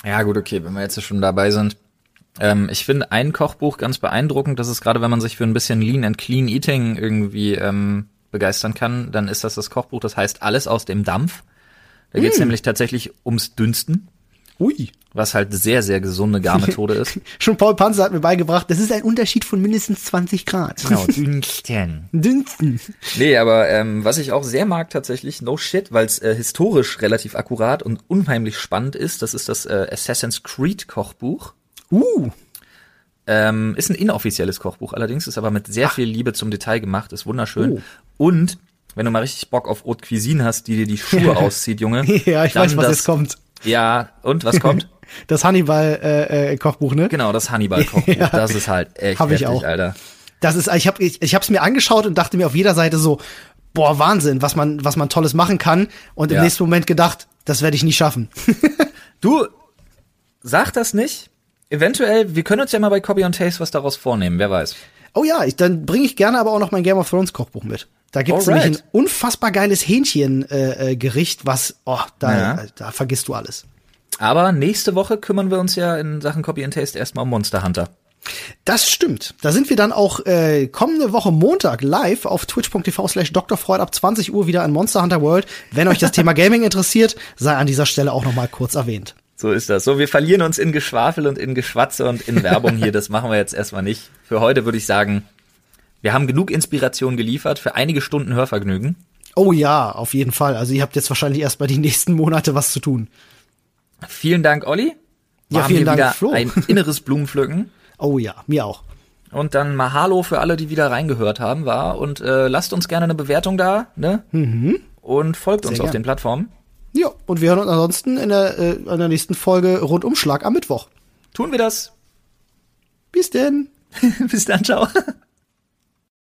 B: Ja, gut, okay, wenn wir jetzt schon dabei sind. Ähm, ich finde ein Kochbuch ganz beeindruckend. Das ist gerade, wenn man sich für ein bisschen Lean and Clean Eating irgendwie ähm, begeistern kann, dann ist das das Kochbuch, das heißt Alles aus dem Dampf. Da mm. geht's nämlich tatsächlich ums Dünsten.
A: Ui.
B: Was halt sehr, sehr gesunde Garmethode ist.
A: Schon Paul Panzer hat mir beigebracht, das ist ein Unterschied von mindestens 20 Grad.
B: Genau, dünsten.
A: dünsten.
B: Nee, aber ähm, was ich auch sehr mag tatsächlich, no shit, weil es äh, historisch relativ akkurat und unheimlich spannend ist, das ist das äh, Assassin's Creed Kochbuch.
A: Uh.
B: Ähm, ist ein inoffizielles Kochbuch allerdings, ist aber mit sehr Ach. viel Liebe zum Detail gemacht, ist wunderschön. Oh. Und wenn du mal richtig Bock auf Haute Cuisine hast, die dir die Schuhe auszieht, Junge.
A: ja, ich weiß, was das, jetzt kommt.
B: Ja, und was kommt?
A: das Hannibal-Kochbuch, äh, äh, ne?
B: Genau, das Hannibal-Kochbuch. ja. Das ist halt echt
A: hab
B: ich
A: heftig,
B: auch. Alter.
A: Das ist, ich habe ich, ich hab's mir angeschaut und dachte mir auf jeder Seite so, boah, Wahnsinn, was man, was man Tolles machen kann. Und im ja. nächsten Moment gedacht, das werde ich nie schaffen.
B: du, sag das nicht, Eventuell, wir können uns ja mal bei Copy und Taste was daraus vornehmen, wer weiß.
A: Oh ja, ich, dann bringe ich gerne aber auch noch mein Game of Thrones Kochbuch mit. Da gibt's Alright. nämlich ein unfassbar geiles Hähnchengericht, äh, äh, was, oh, da, ja. da vergisst du alles.
B: Aber nächste Woche kümmern wir uns ja in Sachen Copy and Taste erstmal um Monster Hunter.
A: Das stimmt. Da sind wir dann auch äh, kommende Woche Montag live auf twitch.tv slash drfreud ab 20 Uhr wieder in Monster Hunter World. Wenn euch das Thema Gaming interessiert, sei an dieser Stelle auch nochmal kurz erwähnt.
B: So ist das. So, wir verlieren uns in Geschwafel und in Geschwatze und in Werbung hier. Das machen wir jetzt erstmal nicht. Für heute würde ich sagen, wir haben genug Inspiration geliefert für einige Stunden Hörvergnügen.
A: Oh ja, auf jeden Fall. Also ihr habt jetzt wahrscheinlich erst mal die nächsten Monate was zu tun.
B: Vielen Dank, Olli.
A: Wir ja, vielen Dank, Flo.
B: Ein inneres Blumenpflücken.
A: Oh ja, mir auch.
B: Und dann Mahalo für alle, die wieder reingehört haben, war. Und äh, lasst uns gerne eine Bewertung da, ne? Mhm. Und folgt Sehr uns gern. auf den Plattformen.
A: Ja, und wir hören uns ansonsten in der, äh, in der nächsten Folge Rundumschlag am Mittwoch.
B: Tun wir das.
A: Bis denn.
B: Bis dann, ciao.